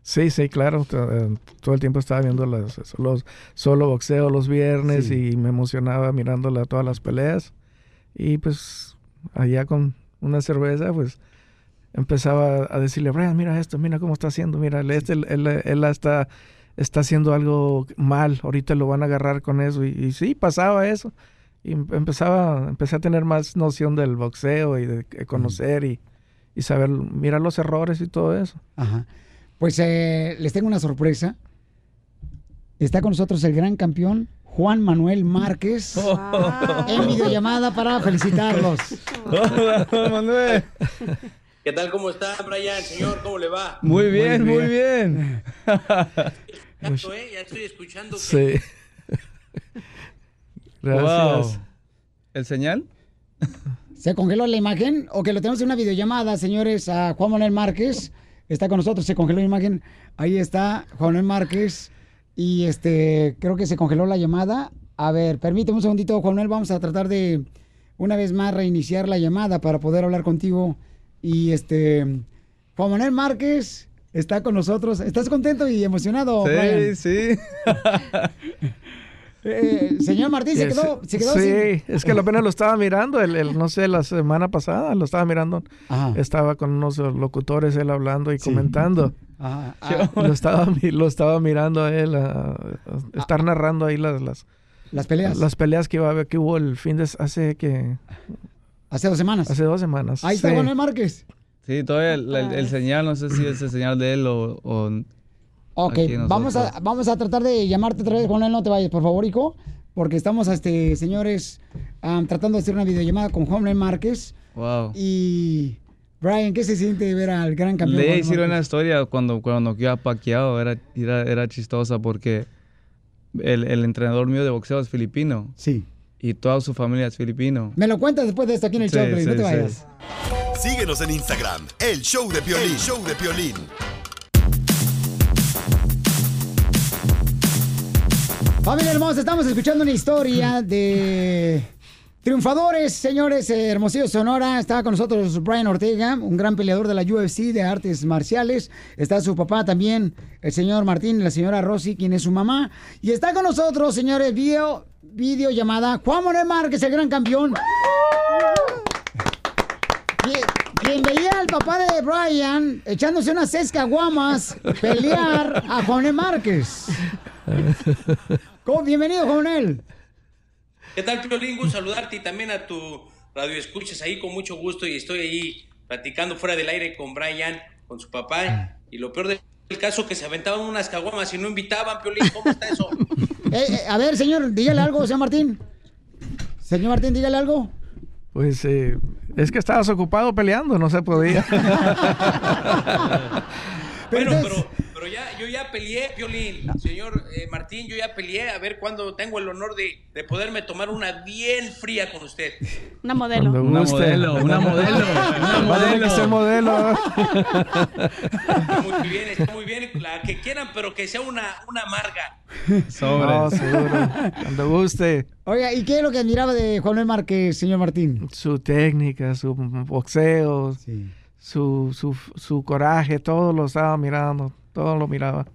Sí, sí, claro. eh, Todo el tiempo estaba viendo las, los, solo boxeo los viernes Sí. y me emocionaba mirando la- todas las peleas. Y pues allá con una cerveza, pues empezaba a decirle, Brian, mira esto, mira cómo está haciendo, mira, él, este, él, él- él está, está haciendo algo mal, ahorita lo van a agarrar con eso. Y, y sí, pasaba eso. Y em- empezaba, empecé a tener más noción del boxeo y de, de conocer y, y saber, mirar los errores y todo eso. Ajá. Pues eh, les tengo una sorpresa. Está con nosotros el gran campeón Juan Manuel Márquez en videollamada para felicitarlos. Hola, Manuel. ¿Qué tal? ¿Cómo está, Brian? Señor, ¿cómo le va? Muy bien, muy bien. Escuchando, ¿eh? Ya estoy escuchando. que- Sí. Gracias. Wow. ¿El señal? ¿Se congeló la imagen? O que lo tenemos en una videollamada, señores, a Juan Manuel Márquez. Está con nosotros, se congeló la imagen. Ahí está Juan Manuel Márquez. Y este, creo que se congeló la llamada. A ver, permíteme un segundito, Juan Manuel. Vamos a tratar de una vez más reiniciar la llamada para poder hablar contigo. Y este, Juan Manuel Márquez está con nosotros. ¿Estás contento y emocionado, Brian? Sí, sí. Eh, señor Martín, se Es- quedó, se quedó sí, sin- es que apenas lo estaba mirando, el, el- no sé, la semana pasada lo estaba mirando. Estaba con unos locutores él hablando y comentando. Ajá, Lo, estaba, lo estaba mirando a él, a, a estar narrando ahí las, las, Las peleas. Las peleas que, iba a haber- que hubo el fin de hace que... Hace dos semanas. Hace dos semanas. Ahí está sí. Manuel Márquez. Sí, todavía el, el- el señal, no sé si es el señal de él o... o Ok, vamos a, vamos a tratar de llamarte otra vez, Juan Manuel, no te vayas, por favor, hijo, porque estamos, este, señores, tratando de hacer una videollamada con Juan Manuel Márquez. Wow. Y, Brian, ¿qué se siente ver al gran campeón? Le Juan hicieron una historia cuando, cuando quedó Pacquiao, era, era, era chistosa porque el, el entrenador mío de boxeo es filipino. Sí. Y toda su familia es filipino. Me lo cuentas después de esto aquí en el Sí, show, Piolín, no sí, te sí. vayas. Síguenos en Instagram, el show de Piolín. El show de Piolín. Familia hermosa, estamos escuchando una historia de triunfadores, señores, eh, Hermosillo, Sonora. Está con nosotros Brian Ortega, un gran peleador de la UFC de artes marciales. Está su papá también, el señor Martín la señora Rosy, quien es su mamá. Y está con nosotros, señores, video, llamada Juan Manuel Márquez, el gran campeón. Quien- veía al papá de Brian echándose unas guamas pelear a Juan Manuel Márquez. ¿Cómo? Bienvenido, Manuel. ¿Qué tal, Piolín? Gusto saludarte y también a tu radio escuchas ahí con mucho gusto y estoy ahí platicando fuera del aire con Brian, con su papá. Y lo peor del caso que se aventaban unas caguamas y no invitaban, Piolín. ¿Cómo está eso? Eh, eh, a ver, señor, dígale algo, señor Martín. Señor Martín, dígale algo. Pues eh, es que estabas ocupado peleando, no se podía. Bueno, pero, pero ya, yo ya peleé, Piolín. Señor eh, Martín, yo ya peleé. A ver cuándo tengo el honor de, de poderme tomar una bien fría con usted. Una modelo. Cuando Una guste. modelo, una modelo, una tener que modelo. Muy bien, está muy bien. La que quieran, pero que sea una, una amarga. No, seguro. Cuando guste. Oiga, ¿y qué es lo que admiraba de Juan Manuel Márquez, señor Martín? Su técnica, su boxeo, su, su, su coraje, todo lo estaba mirando. Todo lo miraba.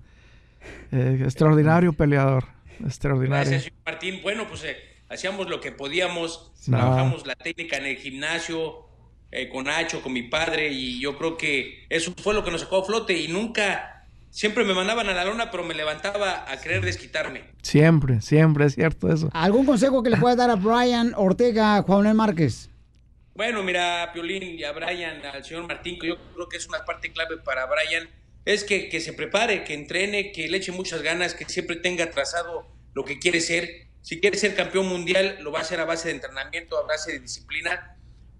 Eh, extraordinario peleador, extraordinario. Gracias, señor Martín. Bueno, pues eh, hacíamos lo que podíamos, No. trabajamos la técnica en el gimnasio, eh, con Nacho, con mi padre, y yo creo que eso fue lo que nos sacó a flote y nunca, siempre me mandaban a la lona, pero me levantaba a querer desquitarme. Siempre, siempre es cierto eso. ¿Algún consejo que le puedas dar a Brian Ortega, Juan Manuel Márquez? Bueno, mira, Piolín y a Brian, al señor Martín, que yo creo que es una parte clave para Brian, es que, que se prepare, que entrene, que le eche muchas ganas, que siempre tenga trazado lo que quiere ser. Si quiere ser campeón mundial, lo va a hacer a base de entrenamiento, a base de disciplina,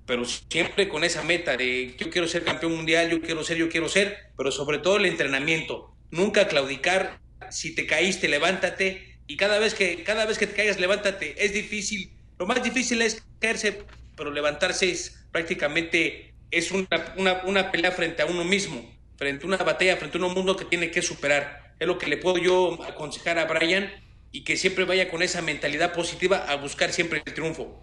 pero siempre con esa meta de yo quiero ser campeón mundial, yo quiero ser, yo quiero ser, pero sobre todo el entrenamiento. Nunca claudicar, si te caíste, levántate y cada vez que cada vez que te caigas, levántate. Es difícil, lo más difícil es caerse, pero levantarse es prácticamente es una, una, una pelea frente a uno mismo, frente a una batalla, frente a un mundo que tiene que superar. Es lo que le puedo yo aconsejar a Brian y que siempre vaya con esa mentalidad positiva a buscar siempre el triunfo.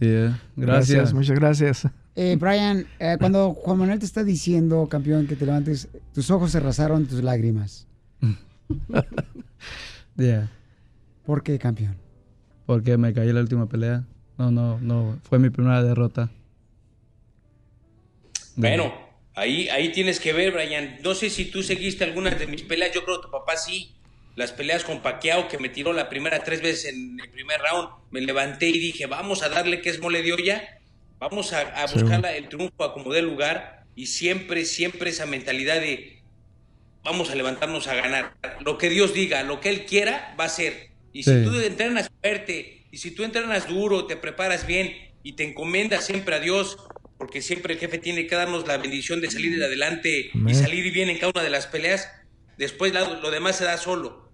Yeah, Gracias. muchas gracias. Eh, Brian, eh, cuando Juan Manuel te está diciendo, campeón, que te levantes, tus ojos se rasaron tus lágrimas. Yeah. ¿Por qué, campeón? Porque me caí en la última pelea. No, no, no. Fue mi primera derrota. Bueno, ahí, ahí tienes que ver, Brian. No sé si tú seguiste algunas de mis peleas. Yo creo que tu papá sí. Las peleas con Paquiao, que me tiró la primera tres veces en el primer round. Me levanté y dije, vamos a darle que es mole de olla. Vamos a, a Sí. buscar el triunfo a como dé lugar. Y siempre, siempre esa mentalidad de vamos a levantarnos a ganar. Lo que Dios diga, lo que Él quiera, va a ser. Y si Sí. tú entrenas fuerte, y si tú entrenas duro, te preparas bien y te encomiendas siempre a Dios, porque siempre el jefe tiene que darnos la bendición de salir adelante y salir bien en cada una de las peleas, después la- lo demás se da solo.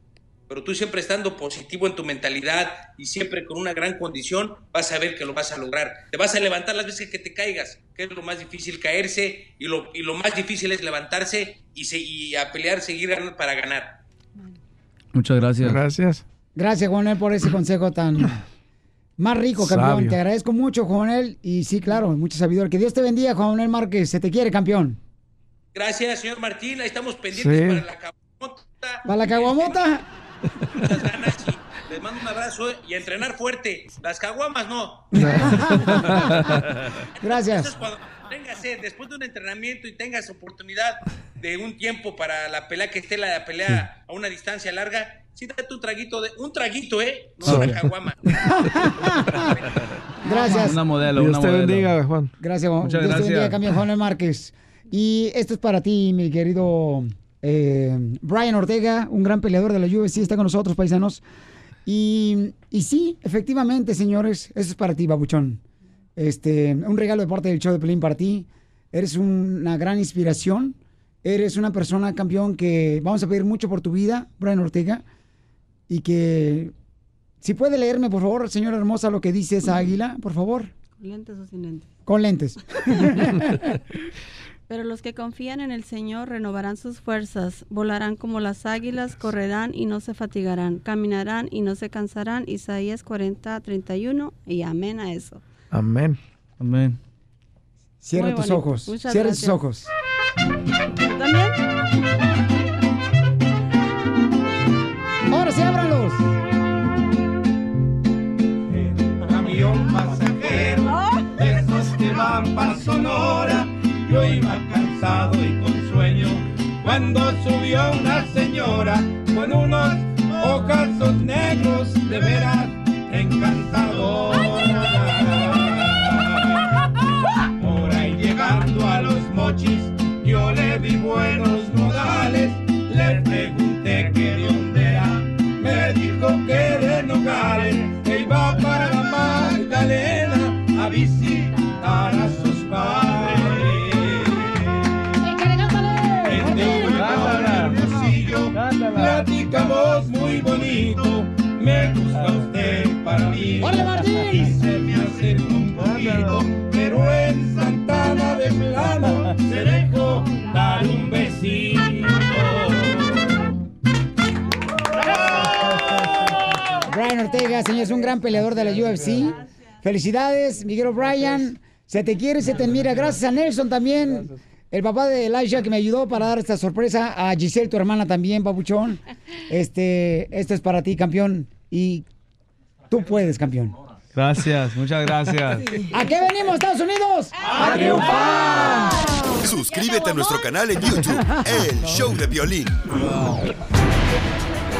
Pero tú siempre estando positivo en tu mentalidad y siempre con una gran condición, vas a ver que lo vas a lograr. Te vas a levantar las veces que te caigas, que es lo más difícil, caerse, y lo, y lo más difícil es levantarse y, se- y a pelear, seguir ganando para ganar. Muchas gracias. Gracias. Gracias, Juan por ese consejo tan más rico, campeón. Sabio. Te agradezco mucho, Juan Manuel. Y sí, claro, mucho sabidor. Que Dios te bendiga, Juan Manuel Márquez. Se te quiere, campeón. Gracias, señor Martín. Ahí estamos pendientes Sí. para la caguamota. ¿Para la caguamota? Les mando un abrazo y a entrenar fuerte. Las caguamas no. Gracias. Entonces, cuando después de un entrenamiento y tengas oportunidad de un tiempo para la pelea que esté la pelea a una distancia larga, sí date un traguito de un traguito, ¿eh? No Sí. una caguama. Gracias. Una modelo, Dios una te modelo. bendiga, Juan. Gracias, Juan. Muchas Dios te bendiga, gracias. campeón Juan Márquez. Y esto es para ti, mi querido eh, Brian Ortega, un gran peleador de la UFC, está con nosotros, paisanos. Y, y sí, efectivamente, señores, eso es para ti, babuchón. Este, un regalo de parte del show de Pelín para ti. Eres una gran inspiración. Eres una persona, campeón, que vamos a pedir mucho por tu vida, Brian Ortega. Y que, si puede leerme, por favor, señora hermosa, lo que dice esa águila, por favor. ¿Con lentes o sin lentes? Con lentes. Pero los que confían en el Señor renovarán sus fuerzas, volarán como las águilas, correrán y no se fatigarán, caminarán y no se cansarán. Isaías 40, 31 y amén a eso. Amén. Amén. Cierra Muy tus bonito. ojos. Muchas Cierra tus ojos. ¿Tú sí, ábralos. camión pasajero, de esos que van para Sonora. Yo iba cansado y con sueño cuando subió una señora con unos ojazos negros de veras encantadora. Visitar a sus padres. Huevón hermosillo, platicamos muy bonito, me gusta usted para mí. Y se me acercó un poquito, pero en Santana de Plano se dejó dar un besito. Brian Ortega, señor, es un gran peleador de la UFC. Felicidades, Miguel Brian. Se te quiere, se te admira. Gracias a Nelson también. el papá de Elijah que me ayudó para dar esta sorpresa. A Giselle, tu hermana también, papuchón. Este, esto es para ti, campeón. Y tú puedes, campeón. Gracias, muchas gracias. ¿A qué venimos, Estados Unidos? ¡A triunfar! Suscríbete a nuestro canal en YouTube, El Show de Violín.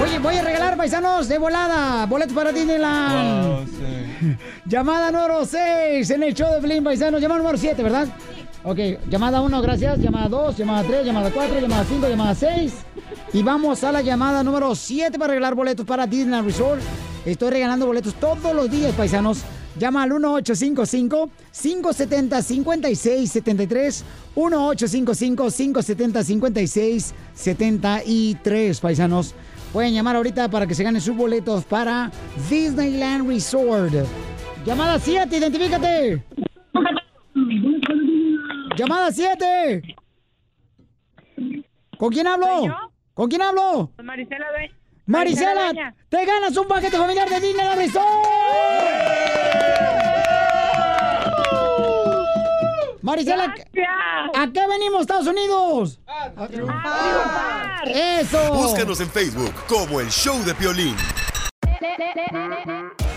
Oye, voy a regalar, paisanos, de volada, boletos para Disneyland. Llamada número 6 en el show de Blin, paisanos. Llamada número 7, ¿verdad? Ok, llamada 1, gracias. Llamada 2, llamada 3, llamada 4, llamada 5, llamada 6. Y vamos a la llamada número 7 para regalar boletos para Disneyland Resort. Estoy regalando boletos todos los días, paisanos. Llama al 1855-570-5673. 1855-570-5673, paisanos. Pueden llamar ahorita para que se ganen sus boletos para Disneyland Resort. Llamada 7, identifícate. Llamada 7. ¿Con quién hablo? ¿Con quién hablo? Marisela Dueña. Marisela, Dueña. te ganas un paquete familiar de Disneyland Resort. Marisela, ¿a qué venimos, Estados Unidos? A triunfar. Eso. Búscanos en Facebook como El Show de Piolín.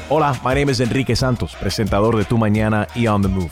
Hola, my name is Enrique Santos, presentador de Tu Mañana y On the Move.